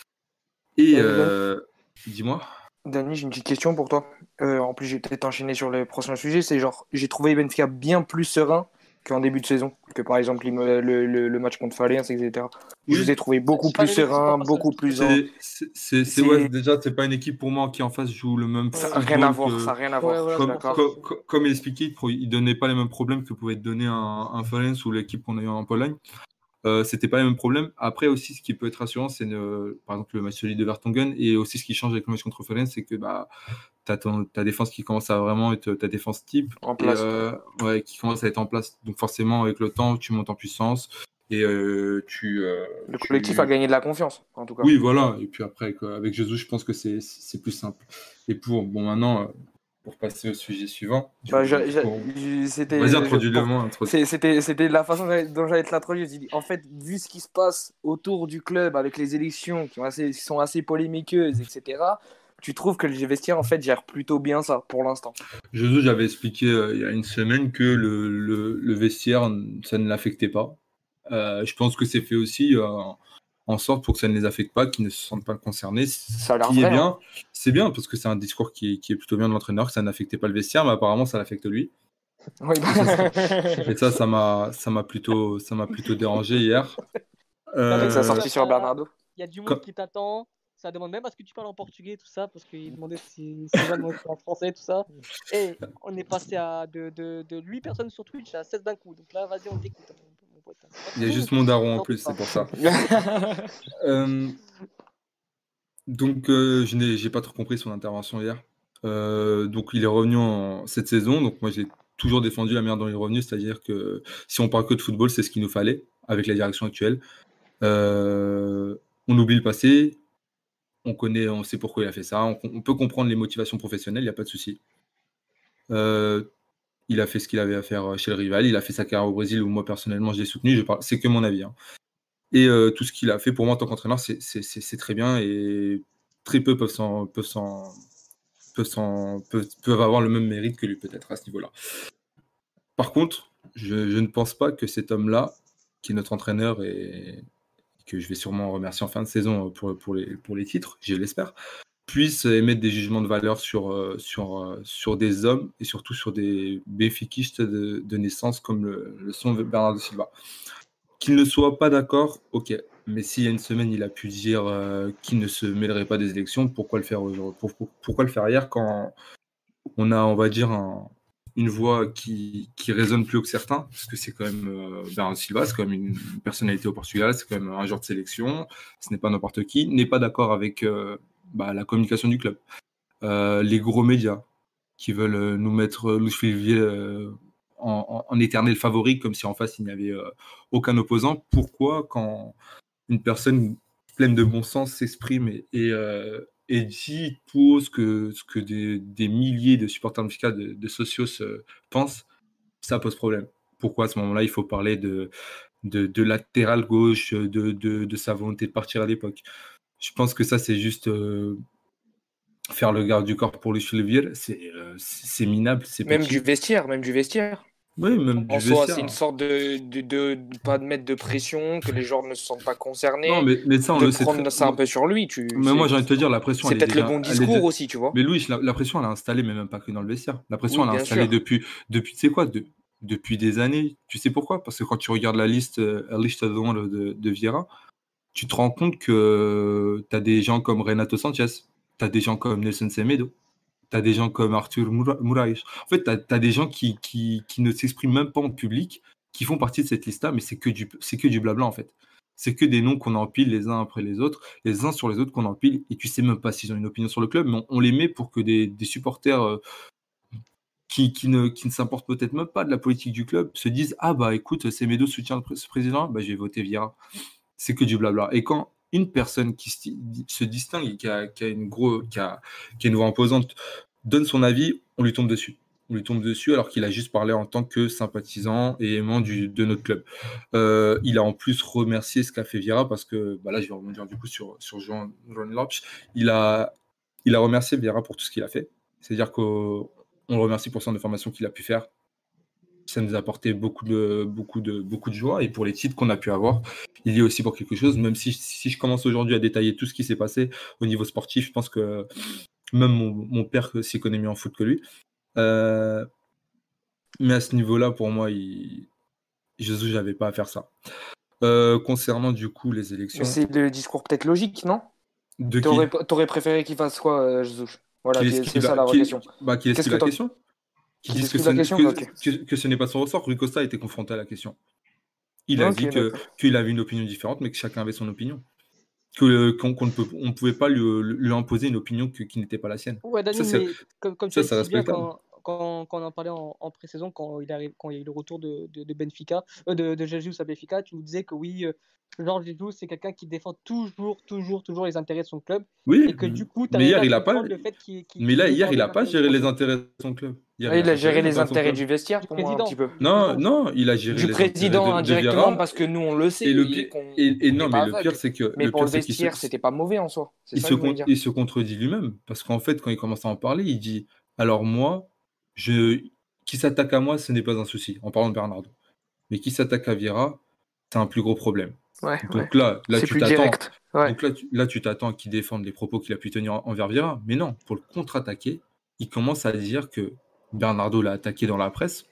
Et euh, dis-moi. Dani, j'ai une petite question pour toi. Euh, en plus, j'ai peut-être enchaîné sur le prochain sujet. C'est genre, j'ai trouvé Benfica bien plus serein qu'en début de saison, que par exemple le, le- le- le match contre Valence, etc. Je les ai trouvés beaucoup plus face, beaucoup plus en... C'est- c'est- C'est c'est- C'est- ouais, déjà, c'est pas une équipe pour moi qui en face joue le même Ça n'a rien à voir, que- ça n'a rien à voir. ouais, comme, co- co- comme il expliquait, il donnait pas les mêmes problèmes que pouvait donner un, un Valence ou l'équipe qu'on a eu en Pologne. Euh, c'était pas les mêmes problèmes. Après aussi, ce qui peut être rassurant, c'est par exemple le match solide de Vertonghen et aussi ce qui change avec le match contre Valence, c'est que bah t'as ta défense qui commence à vraiment être ta défense type, En et, place. euh, ouais, qui commence à être en place. Donc forcément, avec le temps, tu montes en puissance et euh, tu. Le tu- collectif a gagné de la confiance, en tout cas. oui, voilà. Et puis après, avec, avec Jesus, je pense que c'est c'est plus simple. Et pour, bon, maintenant, pour passer au sujet suivant. Bah, c'était- je- la façon dont j'allais te l'introduire. En fait, vu ce qui se passe autour du club avec les élections qui, ont assez- qui sont assez polémiqueuses, etc., tu trouves que le vestiaire en fait gère plutôt bien ça pour l'instant. Jesus, j'avais expliqué euh, il y a une semaine que le, le, le vestiaire, ça ne l'affectait pas. Euh, je pense que c'est fait aussi euh, en sorte pour que ça ne les affecte pas, qu'ils ne se sentent pas concernés. Ça a l'air qui est vrai, hein. bien, c'est bien parce que c'est un discours qui est, qui est plutôt bien de l'entraîneur, que ça n'affectait pas le vestiaire, mais apparemment ça l'affecte lui. Oui, bah, Et ça, ça m'a, ça m'a plutôt, ça m'a plutôt dérangé hier. avec sa Euh, sortie sur Bernardo. Il y a du monde qui t'attend. Ça demande même à ce que tu parles en portugais, tout ça, parce qu'il demandait si si en français, tout ça. Et on est passé à de, de, de 8 personnes sur Twitch à 16 d'un coup. Donc là, vas-y, on t'écoute. Il y a juste mon daron en plus, c'est pour ça. Euh, donc, euh, je n'ai j'ai pas trop compris son intervention hier. Euh, donc, il est revenu en cette saison. Donc, moi, j'ai toujours défendu la manière dont il est revenu, c'est-à-dire que si on parle que de football, c'est ce qu'il nous fallait avec la direction actuelle. Euh, on oublie le passé. On connaît, on sait pourquoi il a fait ça. On, on peut comprendre les motivations professionnelles, il n'y a pas de souci. Euh, il a fait ce qu'il avait à faire chez le rival. Il a fait sa carrière au Brésil où moi personnellement je l'ai soutenu. C'est que mon avis. hein. Et euh, tout ce qu'il a fait pour moi en tant qu'entraîneur, c'est, très bien et très peu peuvent, avoir le même mérite que lui peut-être à ce niveau-là. Par contre, je, ne pense pas que cet homme-là, qui est notre entraîneur et que je vais sûrement remercier en fin de saison les, pour les titres, je l'espère, puisse émettre des jugements de valeur sur, euh, sur, euh, sur des hommes et surtout sur des bénéficistes de, de naissance comme le, le sont Bernardo Silva. Qu'il ne soit pas d'accord, ok. Mais s'il y a une semaine, il a pu dire euh, qu'il ne se mêlerait pas des élections, pourquoi le faire Pourquoi le faire hier quand on a, on va dire, un- une voix qui, qui résonne plus haut que certains? Parce que c'est quand même euh, Bernardo Silva, c'est quand même une personnalité au Portugal, c'est quand même un joueur de sélection, ce n'est pas n'importe qui, n'est pas d'accord avec bah, la communication du club. Euh, les gros médias qui veulent euh, nous mettre Luis Filivier euh, en, en- éternel favori, comme si en face il n'y avait aucun opposant. Pourquoi, quand une personne pleine de bon sens s'exprime et, et, dit tout ce que, ce que des, milliers de supporters de, de socios pensent, ça pose problème. Pourquoi à ce moment-là il faut parler de, de, de latéral gauche, de, de, de sa volonté de partir à l'époque? Je pense que ça c'est juste. euh, Faire le garde du corps pour Filivier, c'est euh, c'est minable. c'est Même petit. du vestiaire, même du vestiaire. Oui, même du En soi, vestiaire. c'est une sorte de, de, de, de- pas de mettre de pression, que les joueurs ne se sentent pas concernés, Non, mais, mais ça, on de le sait. prendre très- ça un peu sur lui. Tu, Mais moi, j'ai envie de te dire, la pression. c'est elle est peut-être le bon est discours aussi, tu vois. Mais Louis, la, la pression, elle a installé, mais même pas que dans le vestiaire. La pression, Oui, elle a installé sûr. depuis, depuis tu sais quoi, de- depuis des années. Tu sais pourquoi? Parce que quand tu regardes la liste, euh, la liste de, de, de Vieira, tu te rends compte que tu as des gens comme Renato Sanchez, tu as des gens comme Nelson Semedo, tu as des gens comme Arthur Moura- Moraes. En fait, tu as, des gens qui, ne s'expriment même pas en public, qui font partie de cette liste-là, mais c'est que, du- que du blabla, en fait. C'est que des noms qu'on empile les uns après les autres, les uns sur les autres qu'on empile, et tu sais même pas s'ils ont une opinion sur le club, mais on, les met pour que des, supporters euh, qui, ne, s'importent peut-être même pas de la politique du club se disent Ah bah écoute, Semedo soutient ce président, bah, je vais voter Vieira. C'est que du blabla. Et quand une personne qui se, distingue qui a, une gros, qui a, qui une voix imposante donne son avis, on lui tombe dessus. On lui tombe dessus alors qu'il a juste parlé en tant que sympathisant et aimant du, de notre club. Euh, il a en plus remercié ce qu'a fait Vieira parce que bah là, je vais rebondir du coup sur, sur Jean Ron Lopes. Il a, il a remercié Vieira pour tout ce qu'il a fait. C'est-à-dire qu'on le remercie pour son de formation qu'il a pu faire. Ça nous a apporté beaucoup de, beaucoup, de, beaucoup de joie et pour les titres qu'on a pu avoir, il y est aussi pour quelque chose. Même si, si je commence aujourd'hui à détailler tout ce qui s'est passé au niveau sportif, je pense que même mon, mon père s'y connaît mieux en foot que lui. Euh, mais à ce niveau-là, pour moi, il... Jésus, j'avais pas à faire ça. Euh, concernant du coup les élections. C'est le discours peut-être logique, non? De qui? T'aurais préféré qu'il fasse quoi, euh, Jesus Voilà, c'est ça la- question. bah, qu'il Qu'est-ce esquive que la question? Qui disent que question, que- ok. que- que ce n'est pas son ressort. Rui Costa a été confronté à la question. Il a dit qu'il avait une opinion différente, mais que chacun avait son opinion. Que le- qu'on ne peut- on pouvait pas lui, lui imposer une opinion que- qui n'était pas la sienne. Ouais, Dani, Ça, comme, tu as dit bien quand, quand, quand on en parlait en, en pré-saison, quand il, arrive, quand il y a eu le retour de, de, de Benfica, euh, de, de Jesus à Benfica, tu nous disais que oui, euh, Georges Jesus, c'est quelqu'un qui défend toujours, toujours, toujours les intérêts de son club. Oui, Et que du coup, tu mais hier, il a pas. le fait qu'il. qu'il- Mais là, hier, il défend a pas géré les intérêts de son club. Ouais, il a pas géré les intérêts du vestiaire Du pour moi un président. petit peu. Non, non, il a géré Du les président intérêts de- de indirectement parce que nous on le sait. Et, le pire- et, et on non, mais le aveugle. pire, c'est que. Mais le pour pire, le vestiaire, c'était pas mauvais en soi. Il ça se, que je voulais con- dire. il se contredit lui-même. Parce qu'en fait, quand il commence à en parler, il dit Alors, moi, je... qui s'attaque à moi, ce n'est pas un souci, en parlant de Bernardo. Mais qui s'attaque à Vieira, c'est un plus gros problème. Ouais, ouais. Donc là, là tu plus t'attends. direct. Ouais. Donc là, tu, là, tu t'attends qu'il défende les propos qu'il a pu tenir en- envers Vieira. Mais non, pour le contre-attaquer, il commence à dire que Bernardo l'a attaqué dans la presse.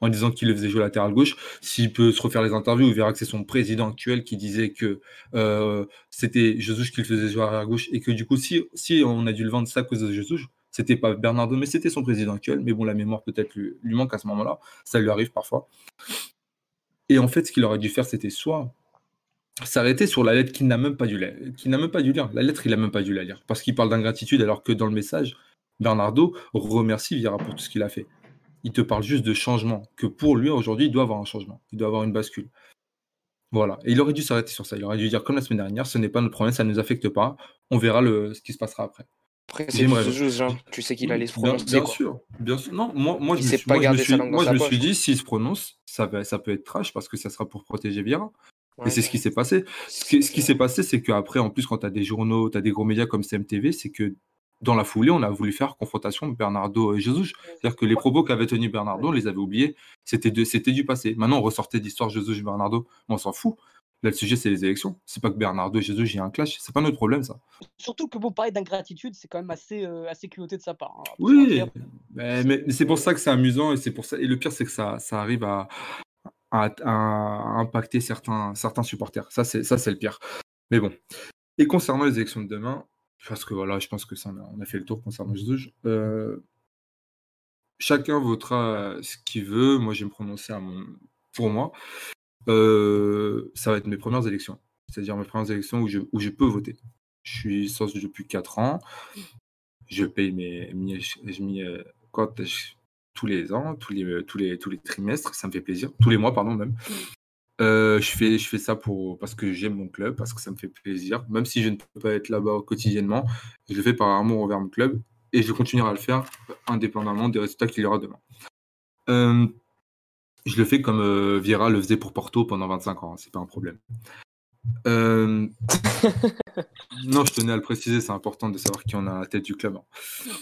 en disant qu'il le faisait jouer latéral gauche. S'il peut se refaire les interviews, il verra que c'est son président actuel qui disait que euh, c'était Jesus qui le faisait jouer arrière gauche et que du coup, si, on a dû le vendre ça à cause de Jesus, c'était pas Bernardo, mais c'était son président actuel. Mais bon, la mémoire peut-être lui, manque à ce moment-là. Ça lui arrive parfois. Et en fait, ce qu'il aurait dû faire, c'était soit s'arrêter sur la lettre qu'il n'a même pas dû lire. n'a même pas dû lire. La lettre, il n'a même pas dû la lire. Parce qu'il parle d'ingratitude, alors que dans le message, Bernardo remercie Vieira pour tout ce qu'il a fait. Il te parle juste de changement, que pour lui, aujourd'hui, il doit avoir un changement. Il doit avoir une bascule. Voilà. Et il aurait dû s'arrêter sur ça. Il aurait dû dire, comme la semaine dernière, ce n'est pas notre problème, ça ne nous affecte pas. On verra le, ce qui se passera après. Après, c'est juste. Tu sais qu'il allait se prononcer. Bien, sûr, bien sûr. Non, moi, moi je me suis, moi, je me suis dit, s'il se prononce, ça, ça peut être trash parce que ça sera pour protéger Vieira. et c'est ce qui s'est passé. Ce qui, ce qui s'est passé, c'est qu'après, en plus, quand tu as des journaux, tu as des gros médias comme CMTV, c'est que dans la foulée, on a voulu faire confrontation Bernardo et Jesus. C'est-à-dire que les propos qu'avait tenu Bernardo, on les avait oubliés. C'était c'était du passé. Maintenant, on ressortait d'histoire Jesus et Bernardo. on s'en fout. Là, le sujet, c'est les élections. C'est pas que Bernardo et Jesus, j'ai un clash. C'est pas notre problème, ça. Surtout que vous parlez d'ingratitude, c'est quand même assez, euh, assez culotté de sa part. Hein. Oui, mais, c'est pour ça que c'est amusant et c'est pour ça. Et le pire, c'est que ça, ça arrive à, à, impacter certains, certains supporters. Ça, c'est ça, c'est le pire. Mais bon. Et concernant les élections de demain, parce que voilà, je pense que ça, on a fait le tour concernant Jesus. Euh, chacun votera ce qu'il veut. Moi, je vais me prononcer pour moi. Euh, ça va être mes premières élections. C'est-à-dire mes premières élections où je, peux voter. Je suis sorti depuis 4 ans. Je paye mes, mes, mes euh, tous les ans, tous les, tous, les, tous les trimestres. Ça me fait plaisir. Tous les mois, pardon, même. Euh, je, fais, je fais ça pour, parce que j'aime mon club, parce que ça me fait plaisir. Même si je ne peux pas être là-bas quotidiennement, je le fais par amour envers mon club et je continuerai à le faire indépendamment des résultats qu'il y aura demain. Euh, je le fais comme euh, Vieira le faisait pour Porto pendant 25 ans, hein, c'est pas un problème. Euh, non, je tenais à le préciser, c'est important de savoir qui on a à la tête du club. Hein.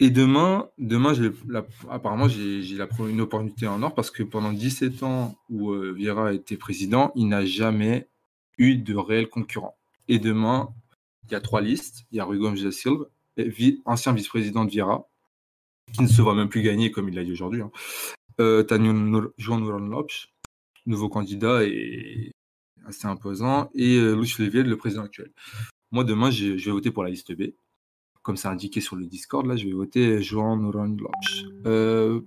Et demain, demain apparemment, j'ai une opportunité en or parce que pendant 17 ans où euh, Vieira était président, il n'a jamais eu de réel concurrent. Et demain, il y a trois listes. Il y a Rui Gomes Silva, ancien vice-président de Vieira, qui ne se voit même plus gagner comme il l'a dit aujourd'hui. Hein. Euh, João Lopes, nouveau candidat et assez imposant, et euh, Luis le président actuel. Moi, demain, je vais voter pour la liste B. Comme c'est indiqué sur le Discord, là, je vais voter João Lopes. Euh,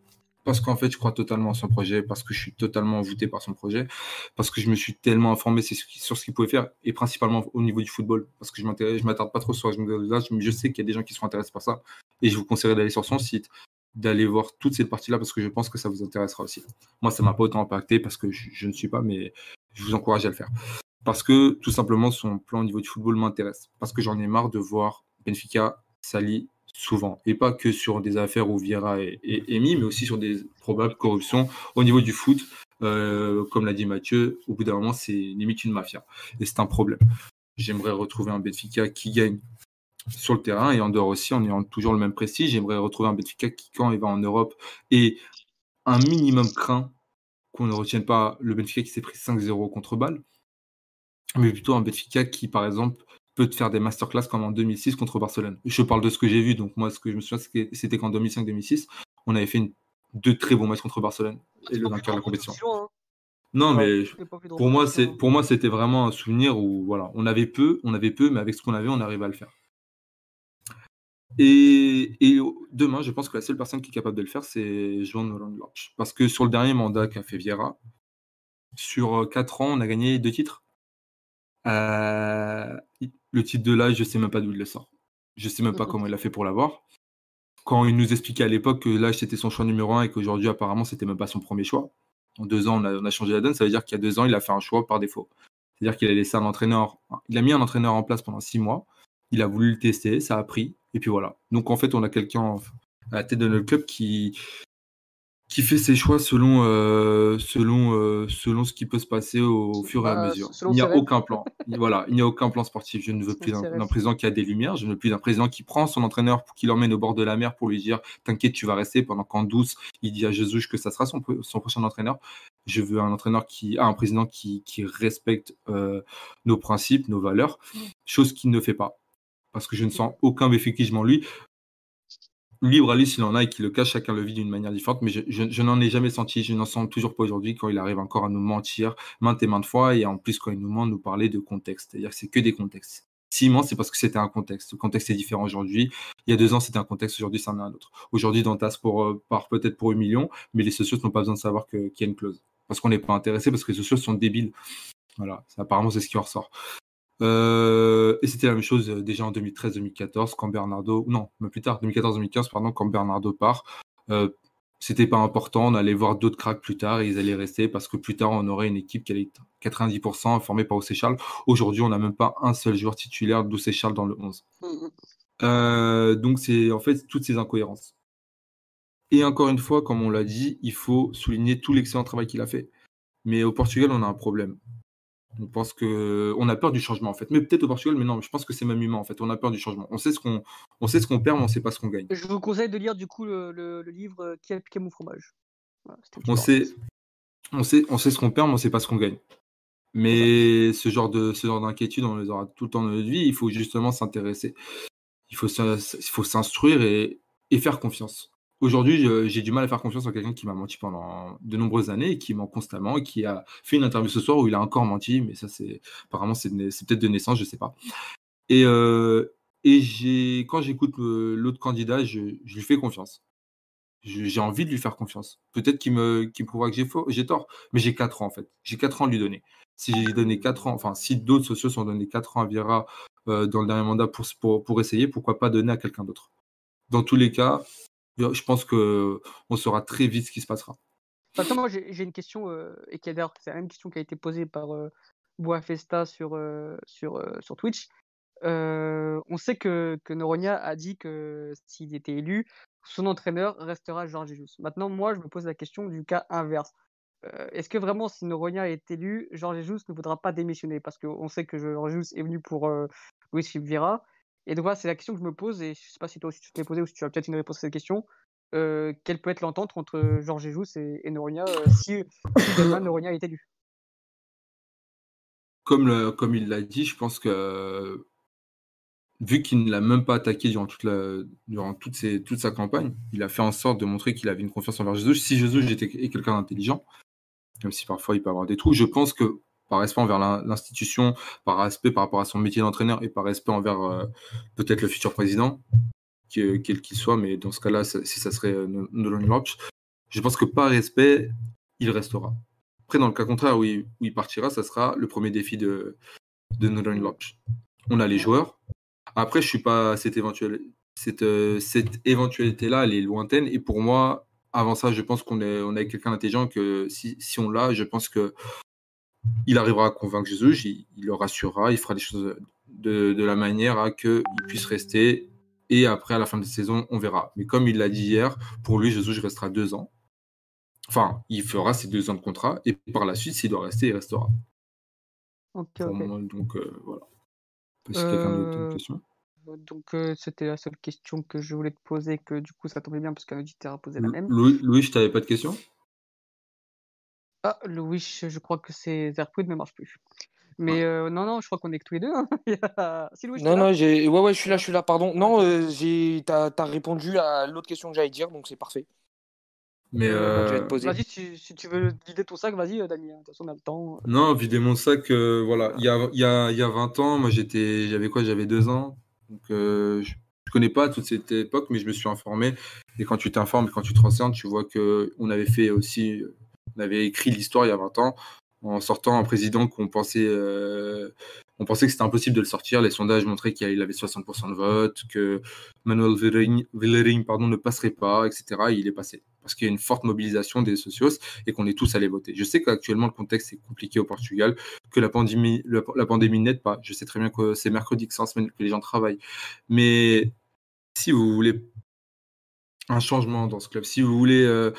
parce qu'en fait, je crois totalement à son projet, parce que je suis totalement envoûté par son projet, parce que je me suis tellement informé sur ce qu'il pouvait faire, et principalement au niveau du football, parce que je ne m'attarde pas trop sur là, je sais qu'il y a des gens qui sont intéressés par ça, et je vous conseillerais d'aller sur son site, d'aller voir toute cette partie-là, parce que je pense que ça vous intéressera aussi. Moi, ça m'a pas autant impacté, parce que je, ne suis pas, mais je vous encourage à le faire. Parce que, tout simplement, son plan au niveau du football m'intéresse, parce que j'en ai marre de voir Benfica sali souvent. Et pas que sur des affaires où Vieira est, émis, mais aussi sur des probables corruptions au niveau du foot. Euh, comme l'a dit Mathieu, au bout d'un moment, c'est limite une mafia. Et c'est un problème. J'aimerais retrouver un Benfica qui gagne sur le terrain et en dehors aussi, en ayant toujours le même prestige. J'aimerais retrouver un Benfica qui, quand il va en Europe, et un minimum craint qu'on ne retienne pas le Benfica qui s'est pris 5-0 contre Bâle, mais plutôt un Benfica qui, par exemple, peut te faire des masterclass comme en 2006 contre Barcelone. Je parle de ce que j'ai vu, donc moi, ce que je me souviens, c'était qu'en 2005-2006, on avait fait une, deux très bons matchs contre Barcelone et le vainqueur de la compétition. Hein. Non, mais pour moi, c'est pour moi, c'était vraiment un souvenir où voilà, on avait peu, on avait peu, mais avec ce qu'on avait, on arrivait à le faire. Et, demain, je pense que la seule personne qui est capable de le faire, c'est Joan Lodge. Parce que sur le dernier mandat qu'a fait Vieira, sur 4 ans, on a gagné deux titres. Euh, le titre de l'âge, je sais même pas d'où il le sort. Je sais même pas comment il a fait pour l'avoir. Quand il nous expliquait à l'époque que l'âge c'était son choix numéro un et qu'aujourd'hui apparemment c'était même pas son premier choix. En deux ans, on a, changé la donne. Ça veut dire qu'il y a deux ans, il a fait un choix par défaut. C'est-à-dire qu'il a laissé un entraîneur. Il a mis un entraîneur en place pendant six mois. Il a voulu le tester, ça a pris. Et puis voilà. Donc en fait, on a quelqu'un à la tête de notre club qui, qui fait ses choix selon, euh, selon, euh, selon ce qui peut se passer au, fur et à mesure. Il n'y a aucun plan. voilà, il n'y a aucun plan sportif. Je ne veux plus d'un président qui a des lumières. Je ne veux plus d'un président qui prend son entraîneur pour qu'il l'emmène au bord de la mer pour lui dire T'inquiète, tu vas rester pendant qu'en douce, il dit à Jésus que ça sera son, son, prochain entraîneur. Je veux un entraîneur qui a un président qui, qui respecte euh, nos principes, nos valeurs, chose qu'il ne fait pas. Parce que je ne sens aucun bénéfice en lui libre à lui s'il en a et qu'il le cache, chacun le vit d'une manière différente, mais je, n'en ai jamais senti, je n'en sens toujours pas aujourd'hui quand il arrive encore à nous mentir maintes et maintes fois, et en plus quand il nous ment, nous parler de contexte, c'est-à-dire que c'est que des contextes. S'il ment, c'est parce que c'était un contexte. Le contexte est différent aujourd'hui. Il y a deux ans, c'était un contexte. Aujourd'hui, c'en est un autre. Aujourd'hui, Dantas pour, euh, part peut-être pour un million, mais les socios n'ont pas besoin de savoir qu'il y a une clause. Parce qu'on n'est pas intéressé, parce que les socios sont débiles. Voilà, apparemment, c'est ce qui en ressort. Euh, et c'était la même chose euh, déjà en 2013-2014 quand Bernardo, non, mais plus tard, 2014-2015, pardon, quand Bernardo part. Euh, c'était pas important, on allait voir d'autres cracks plus tard et ils allaient rester parce que plus tard on aurait une équipe qui allait être 90% formée par Océ Aujourd'hui, on n'a même pas un seul joueur titulaire d'Océ dans le 11. Euh, donc c'est en fait toutes ces incohérences. Et encore une fois, comme on l'a dit, il faut souligner tout l'excellent travail qu'il a fait. Mais au Portugal, on a un problème. On pense que on a peur du changement en fait. Mais peut-être au Portugal, mais non, je pense que c'est même humain en fait. On a peur du changement. On sait ce qu'on, on sait ce qu'on perd, mais on sait pas ce qu'on gagne. Je vous conseille de lire du coup le, livre euh, Qui a piqué mon fromage. on sait, on sait, on sait ce qu'on perd, mais on sait pas ce qu'on gagne. Mais ce genre de, ce genre d'inquiétude, on les aura tout le temps de notre vie. Il faut justement s'intéresser. Il faut, il faut s'instruire et, et faire confiance. Aujourd'hui, j'ai du mal à faire confiance en quelqu'un qui m'a menti pendant de nombreuses années et qui ment constamment qui a fait une interview ce soir où il a encore menti, mais ça, c'est apparemment, c'est peut-être de naissance, je sais pas. Et, euh, quand j'écoute l'autre candidat, je, lui fais confiance. J'ai envie de lui faire confiance. Peut-être qu'il me, prouvera que j'ai, tort, mais j'ai 4 ans en fait. J'ai 4 ans à lui donner. Si j'ai donné 4 ans, enfin, si d'autres sociaux sont donnés 4 ans à Vieira euh, dans le dernier mandat pour essayer, pourquoi pas donner à quelqu'un d'autre? Dans tous les cas, je pense qu'on saura très vite ce qui se passera. moi, j'ai une question, euh, et qui d'ailleurs c'est la même question qui a été posée par euh, Boafesta sur, euh, sur, sur Twitch. on sait que, que Noronia a dit que s'il était élu, son entraîneur restera Georges Jesus. Maintenant, moi, je me pose la question du cas inverse. Est-ce que vraiment, si Noronia est élu, Georges Jesus ne voudra pas démissionner? Parce qu'on sait que Georges Jesus est venu pour Luis Philippe Vira. Et donc voilà, c'est la question que je me pose, et je ne sais pas si toi aussi tu te l'es posée ou si tu as peut-être une réponse à cette question. Euh, quelle peut être l'entente entre Georges Jesus et, et euh, si, Noronia est élu comme, il l'a dit, je pense que vu qu'il ne l'a même pas attaqué durant, toute, sa campagne, il a fait en sorte de montrer qu'il avait une confiance envers Jesus. Si Jesus était quelqu'un d'intelligent, même si parfois il peut avoir des trous, je pense que par respect envers l'institution, par respect par rapport à son métier d'entraîneur et par respect envers euh, peut-être le futur président, quel qu'il soit, mais dans ce cas-là, si ça serait euh, Nolan Lodge, je pense que par respect, il restera. Après, dans le cas contraire où il, partira, ça sera le premier défi de, de Nolan Lodge. On a les joueurs. Après, je suis pas cette éventuelle, cette, euh, cette éventualité-là, elle est lointaine. Et pour moi, avant ça, je pense qu'on est, on a quelqu'un d'intelligent que si, si on l'a, je pense que il arrivera à convaincre Jésus, il, le rassurera, il fera des choses de, la manière à qu'il puisse rester. Et après, à la fin de la saison, on verra. Mais comme il l'a dit hier, pour lui, Jésus restera deux ans. Enfin, il fera ses deux ans de contrat. Et par la suite, s'il doit rester, il restera. donc, euh, voilà. question donc euh, c'était la seule question que je voulais te poser, que du coup ça tombait bien parce qu'un auditeur a posé la même. Louis, Louis je t'avais pas de question ah, le Wish, je crois que c'est Zerpoud ne marche plus. Mais euh, non, non, je crois qu'on est que tous les deux. Hein. non, non, j'ai... Ouais, ouais, je suis là, je suis là, pardon. Non, euh, j'ai... T'as, as répondu à l'autre question que j'allais dire, donc c'est parfait. Mais euh... je vais te poser. Vas-y, si, si, tu veux vider ton sac, vas-y, Dani. De toute façon, on a le temps. Non, vider mon sac, euh, voilà. Il y a, il, y a, il y a 20 ans, moi, j'étais... j'avais quoi J'avais 2 ans. Donc, je... je connais pas toute cette époque, mais je me suis informé. Et quand tu t'informes, quand tu te renseignes, tu vois qu'on avait fait aussi on avait écrit l'histoire il y a 20 ans en sortant un président qu'on pensait, euh, on pensait que c'était impossible de le sortir. Les sondages montraient qu'il avait 60% de vote, que Manuel Villering, pardon, ne passerait pas, etc. il est passé parce qu'il y a une forte mobilisation des socios et qu'on est tous allés voter. Je sais qu'actuellement le contexte est compliqué au Portugal, que la pandémie, la, n'aide pas. Je sais très bien que c'est mercredi, que c'est en semaine, que les gens travaillent. Mais si vous voulez un changement dans ce club, si vous voulez euh,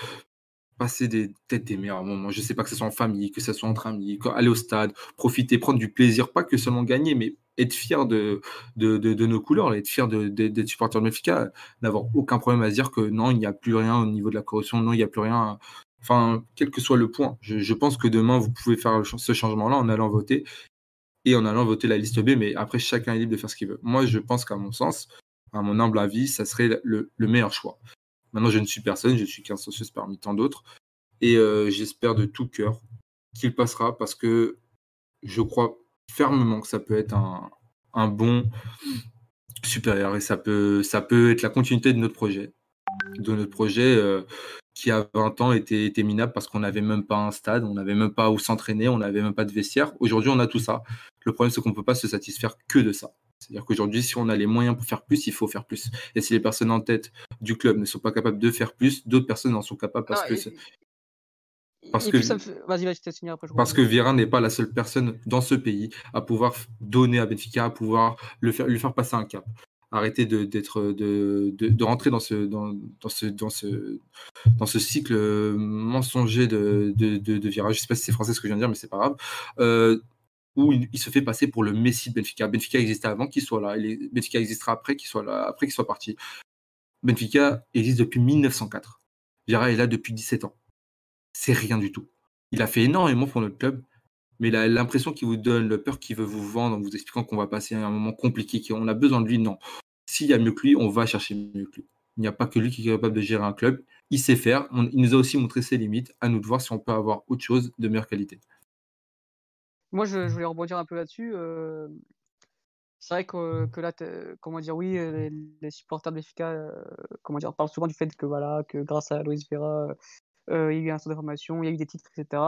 passer des têtes des meilleurs moments. Je sais pas que ce soit en famille, que ce soit entre amis, aller au stade, profiter, prendre du plaisir, pas que seulement gagner, mais être fier de, nos couleurs, être fier d'être supporter de Benfica, n'avoir aucun problème à se dire que non, il n'y a plus rien au niveau de la corruption, non, il n'y a plus rien. Enfin, quel que soit le point, je pense que demain, vous pouvez faire ce changement-là en allant voter et en allant voter la liste B, mais après, chacun est libre de faire ce qu'il veut. Moi, je pense qu'à mon sens, à mon humble avis, ça serait le, meilleur choix. Maintenant, je ne suis personne, je suis qu'un socios parmi tant d'autres. Et euh, j'espère de tout cœur qu'il passera parce que je crois fermement que ça peut être un, bon supérieur et ça peut, être la continuité de notre projet. De notre projet euh, qui, a 20 ans, était, était minable parce qu'on n'avait même pas un stade, on n'avait même pas où s'entraîner, on n'avait même pas de vestiaire. Aujourd'hui, on a tout ça. Le problème, c'est qu'on ne peut pas se satisfaire que de ça. C'est-à-dire qu'aujourd'hui, si on a les moyens pour faire plus, il faut faire plus. Et si les personnes en tête du club ne sont pas capables de faire plus, d'autres personnes en sont capables parce que. Parce que, parce que Vieira n'est pas la seule personne dans ce pays à pouvoir donner à Benfica, à pouvoir le faire, lui faire passer un cap. Arrêter de, d'être, de, de, de, rentrer dans ce, dans, dans, ce, dans, ce, dans ce cycle mensonger de, de, de, Vieira. Je ne sais pas si c'est français ce que je viens de dire, mais c'est pas grave. Euh, où il, se fait passer pour le Messi de Benfica. Benfica existait avant qu'il soit là, et Benfica existera après qu'il soit là, après qu'il soit parti. Benfica existe depuis 1904. Vieira est là depuis 17 ans. C'est rien du tout. Il a fait énormément pour notre club, mais l'impression qu'il vous donne le peur qu'il veut vous vendre en vous expliquant qu'on va passer un moment compliqué, qu'on a besoin de lui. Non. S'il y a mieux que lui, on va chercher mieux que lui. Il n'y a pas que lui qui est capable de gérer un club. Il sait faire. il nous a aussi montré ses limites. À nous de voir si on peut avoir autre chose de meilleure qualité. Moi, je, voulais rebondir un peu là-dessus. Euh, c'est vrai que, que, là, comment dire, oui, les, supporters de l'FK, euh, comment dire, parlent souvent du fait que voilà, que grâce à Loïs Vera, euh, il y a eu un centre d'information, il y a eu des titres, etc.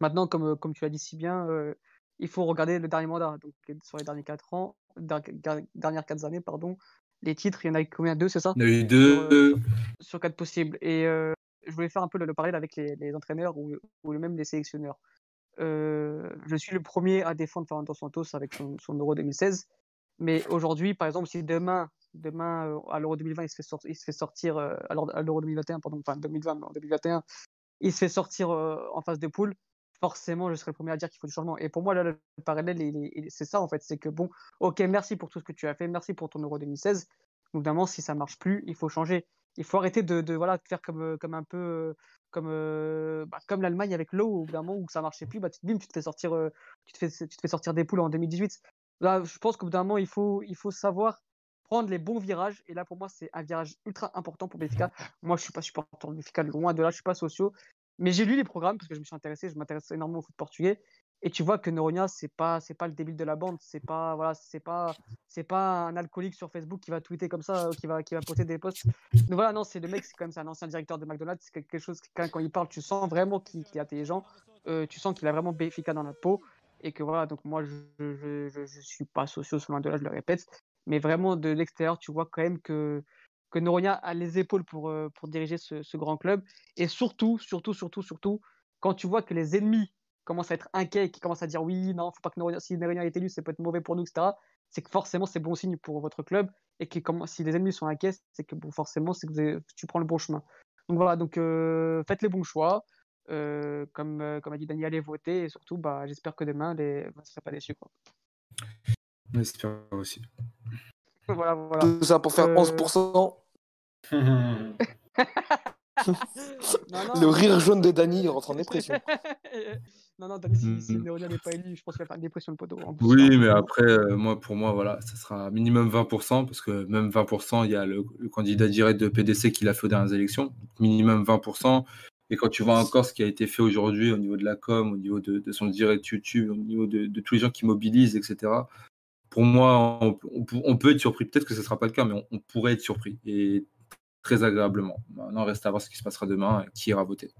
Maintenant, comme, comme tu l'as dit si bien, il faut regarder le dernier mandat. Donc, sur les derniers quatre ans, dernières quatre années, pardon, les titres, il y en a eu combien? Deux, c'est ça? Il y en a eu deux. Sur, quatre possibles. Et je voulais faire un peu le, parallèle avec les, les entraîneurs ou, ou, même les sélectionneurs. Euh, je suis le premier à défendre Fernando Santos avec son, Euro 2016. Mais aujourd'hui, par exemple, si demain, demain euh, à l'Euro 2020, il se fait, sortir, alors à l'Euro 2021, pardon, enfin 2020, mais en 2021, il se fait sortir euh, en phase de poule, forcément, je serai le premier à dire qu'il faut du changement. Et pour moi, là, le parallèle, c'est ça, en fait. C'est que, bon, ok, merci pour tout ce que tu as fait, merci pour ton Euro 2016. Évidemment, si ça marche plus, il faut changer. Il faut arrêter de, de voilà, faire comme, comme un peu comme, euh, bah, comme l'Allemagne avec l'eau, au bout d'un moment où ça marchait plus, bah, tu, bim, tu, te fais sortir, euh, tu, te fais, tu te fais sortir des poules en 2018. Là, je pense qu'au bout d'un moment, il faut, il faut savoir prendre les bons virages. Et là, pour moi, c'est un virage ultra important pour Benfica. Moi, je suis pas supporter de Benfica, loin de là, je suis pas socio. Mais j'ai lu les programmes parce que je me suis intéressé, je m'intéresse énormément au foot portugais. Et tu vois que Noronia, c'est pas, c'est pas le débile de la bande, c'est pas, voilà, c'est pas, c'est pas un alcoolique sur Facebook qui va tweeter comme ça, qui va, qui va poster des posts. Donc voilà, non, c'est le mec, c'est quand même un ancien directeur de McDonald's, c'est quelque chose quand, quand il parle, tu sens vraiment qu'il est intelligent, euh, tu sens qu'il a vraiment Béfica dans la peau, et que voilà, donc moi, je, je, je, suis pas socio loin de je le répète, mais vraiment de l'extérieur, tu vois quand même que que a les épaules pour, euh, pour diriger ce, ce grand club, et surtout, surtout, surtout, surtout, quand tu vois que les ennemis commence à être inquiet, qui commence à dire oui, non, faut pas que si Noria est élu, c'est peut être mauvais pour nous, etc., c'est que forcément c'est bon signe pour votre club et que si les ennemis sont inquiets, c'est que bon, forcément c'est que tu prends le bon chemin. Donc voilà, donc euh, faites les bons choix. Euh, comme, euh, comme a dit Daniel, allez voter et surtout, bah, j'espère que demain, les... vous ne serez pas déçus. Quoi. J'espère aussi. voilà, voilà. Tout ça pour faire 11%. le rire jaune de Dany rentre en dépression. non, non, Dany, si, si Néonia n'est pas élu, je pense qu'il va faire une dépression le poteau. Oui, mais après, euh, moi, pour moi, voilà, ça sera minimum 20%, parce que même 20%, il y a le, candidat direct de PDC qui l'a fait aux dernières élections. Minimum 20%. Et quand tu vois encore ce qui a été fait aujourd'hui au niveau de la com, au niveau de, son direct YouTube, au niveau de, tous les gens qui mobilisent, etc., pour moi, on, peut être surpris. Peut-être que ce ne sera pas le cas, mais on, on pourrait être surpris. Et très agréablement. Maintenant, reste à voir ce qui se passera demain et qui ira voter.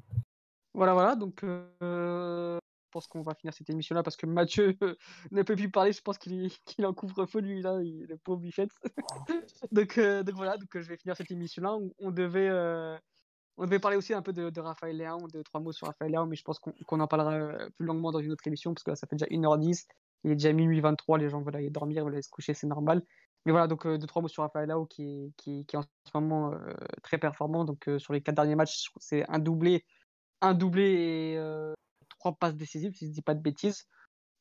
Voilà, voilà. Donc, euh, je pense qu'on va finir cette émission-là parce que Mathieu ne peut plus parler. Je pense qu'il qu'il en couvre-feu, lui, là, il, le pauvre Bichette. donc, euh, donc, voilà, donc, je vais finir cette émission-là. On, devait. Euh, on devait parler aussi un peu de, de Raphaël Léon, de trois mots sur Raphaël Léon, mais je pense qu'on en parlera plus longuement dans une autre émission parce que là, ça fait déjà 1h10. Il est déjà minuit 23, les gens veulent aller dormir, veulent aller se coucher, c'est normal. Mais voilà, donc deux, trois mots sur Raphaël Léo qui, qui, qui, est en ce moment très performant. Donc sur les quatre derniers matchs, c'est un doublé, un doublé et trois passes décisives, si je ne dis pas de bêtises.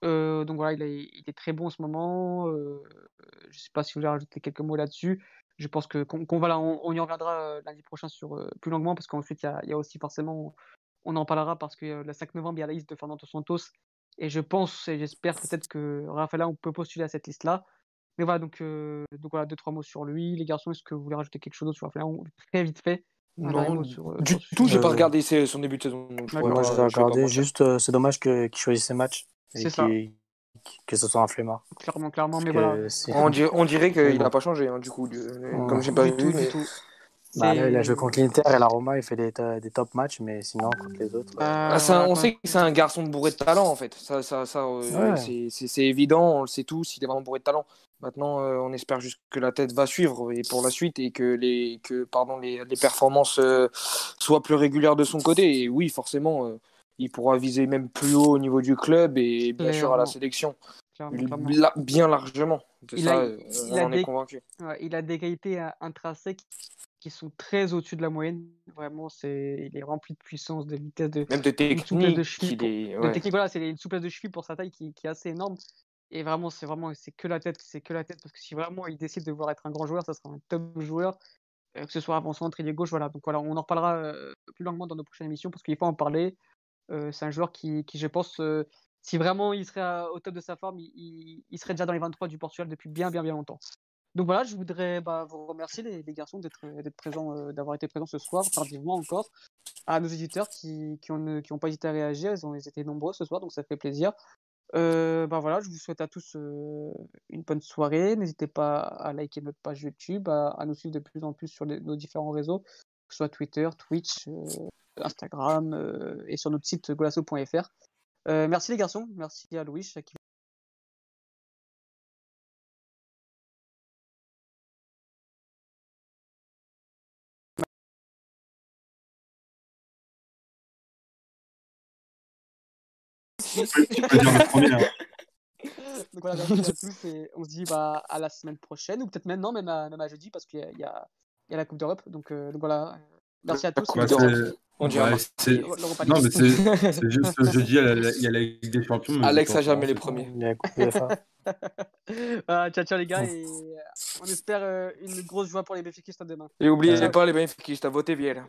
donc voilà, il, il, est très bon en ce moment. je ne sais pas si vous voulez rajouter quelques mots là-dessus. Je pense qu'on va là, on, y reviendra lundi prochain sur plus longuement parce qu'ensuite il y, a, aussi forcément, on en parlera parce que le 5 novembre il y a la liste de Fernando Santos et je pense et j'espère peut-être que Raphaël on peut postuler à cette liste là. Mais voilà, donc, euh, donc voilà, deux, trois mots sur lui. Les garçons, est-ce que vous voulez rajouter quelque chose d'autre sur Flair Très vite fait. Non, sur, euh, du tout, j'ai pas regardé ses- son début de saison. donc je Moi, pas- j'ai regardé. Juste, euh, c'est dommage que- qu'il choisisse ses matchs et C'est ça. que ce soit un flemmard. Clairement, clairement, mais voilà. On dirait, on dirait Mais qu'il bon. a pas changé, hein, du coup. du- Ouais. Comme j'ai pas Du vu, tout, mais- du tout. Bah, là, il a joué contre l'Inter et la Roma, il fait des, des top matchs, mais sinon, contre les autres. euh, Bah, Ah, un- on sait que c'est un garçon bourré de talent en fait. Ça, ça, ça, euh, Ouais. c'est évident, on le sait tous, il est vraiment bourré de talent. Maintenant, euh, on espère juste que la tête va suivre et pour la suite et que les, que, pardon, les, les performances euh, soient plus régulières de son côté. Et oui, forcément, euh, il pourra viser même plus haut au niveau du club et bien sûr à la sélection, Clairement, clairement. La- bien largement. De Il ça, a- il on a en est des- convaincu. Ouais, il a des qualités intrinsèques qui sont très au-dessus de la moyenne. Vraiment, c'est, il est rempli de puissance, de vitesse, de, Même de une souplesse de technique, cheville. de ouais. technique, voilà, c'est une souplesse de cheville pour sa taille qui, qui est assez énorme. Et vraiment, c'est vraiment, c'est que la tête, c'est que la tête. Parce que si vraiment il décide de vouloir être un grand joueur, ça sera un top joueur, euh, que ce soit avant-centre, il est gauche, voilà. Donc voilà, on en reparlera euh, plus longuement dans nos prochaines émissions parce qu'il faut en parler. Euh, c'est un joueur qui, qui je pense, si vraiment il serait au top de sa forme, il, serait déjà dans les 23 du Portugal depuis bien, bien, bien longtemps. Donc voilà, je voudrais bah, vous remercier les, garçons d'être présents, d'avoir été présents ce soir, tardivement encore, à nos éditeurs qui qui pas hésité à réagir, ils ont étaient nombreux ce soir, donc ça fait plaisir. Bah voilà, je vous souhaite à tous euh, une bonne soirée. N'hésitez pas à liker notre page YouTube, à, nous suivre de plus en plus sur nos différents réseaux, que ce soit Twitter, Twitch, euh, Instagram et sur notre site golasso.fr. Merci les garçons, merci à Louis à qui Tu peux dire le premier. hein. Donc voilà, merci à tous et on se dit bah, à la semaine prochaine ou peut-être maintenant, même à, même à jeudi parce qu'il y, a- y y la Coupe d'Europe. Donc, euh, donc voilà, merci à tous. Bah, On dirait ouais, c'est- Non, mais c'est juste le jeudi, il y a la- Ligue des Champions. Alex a jamais les premiers. Il y a la Coupe UEFA. Voilà, ciao, ciao les gars et on espère euh, une grosse joie pour les Béfikistes demain. Et oubliez Ciao. pas les bénéfices, à voter bien.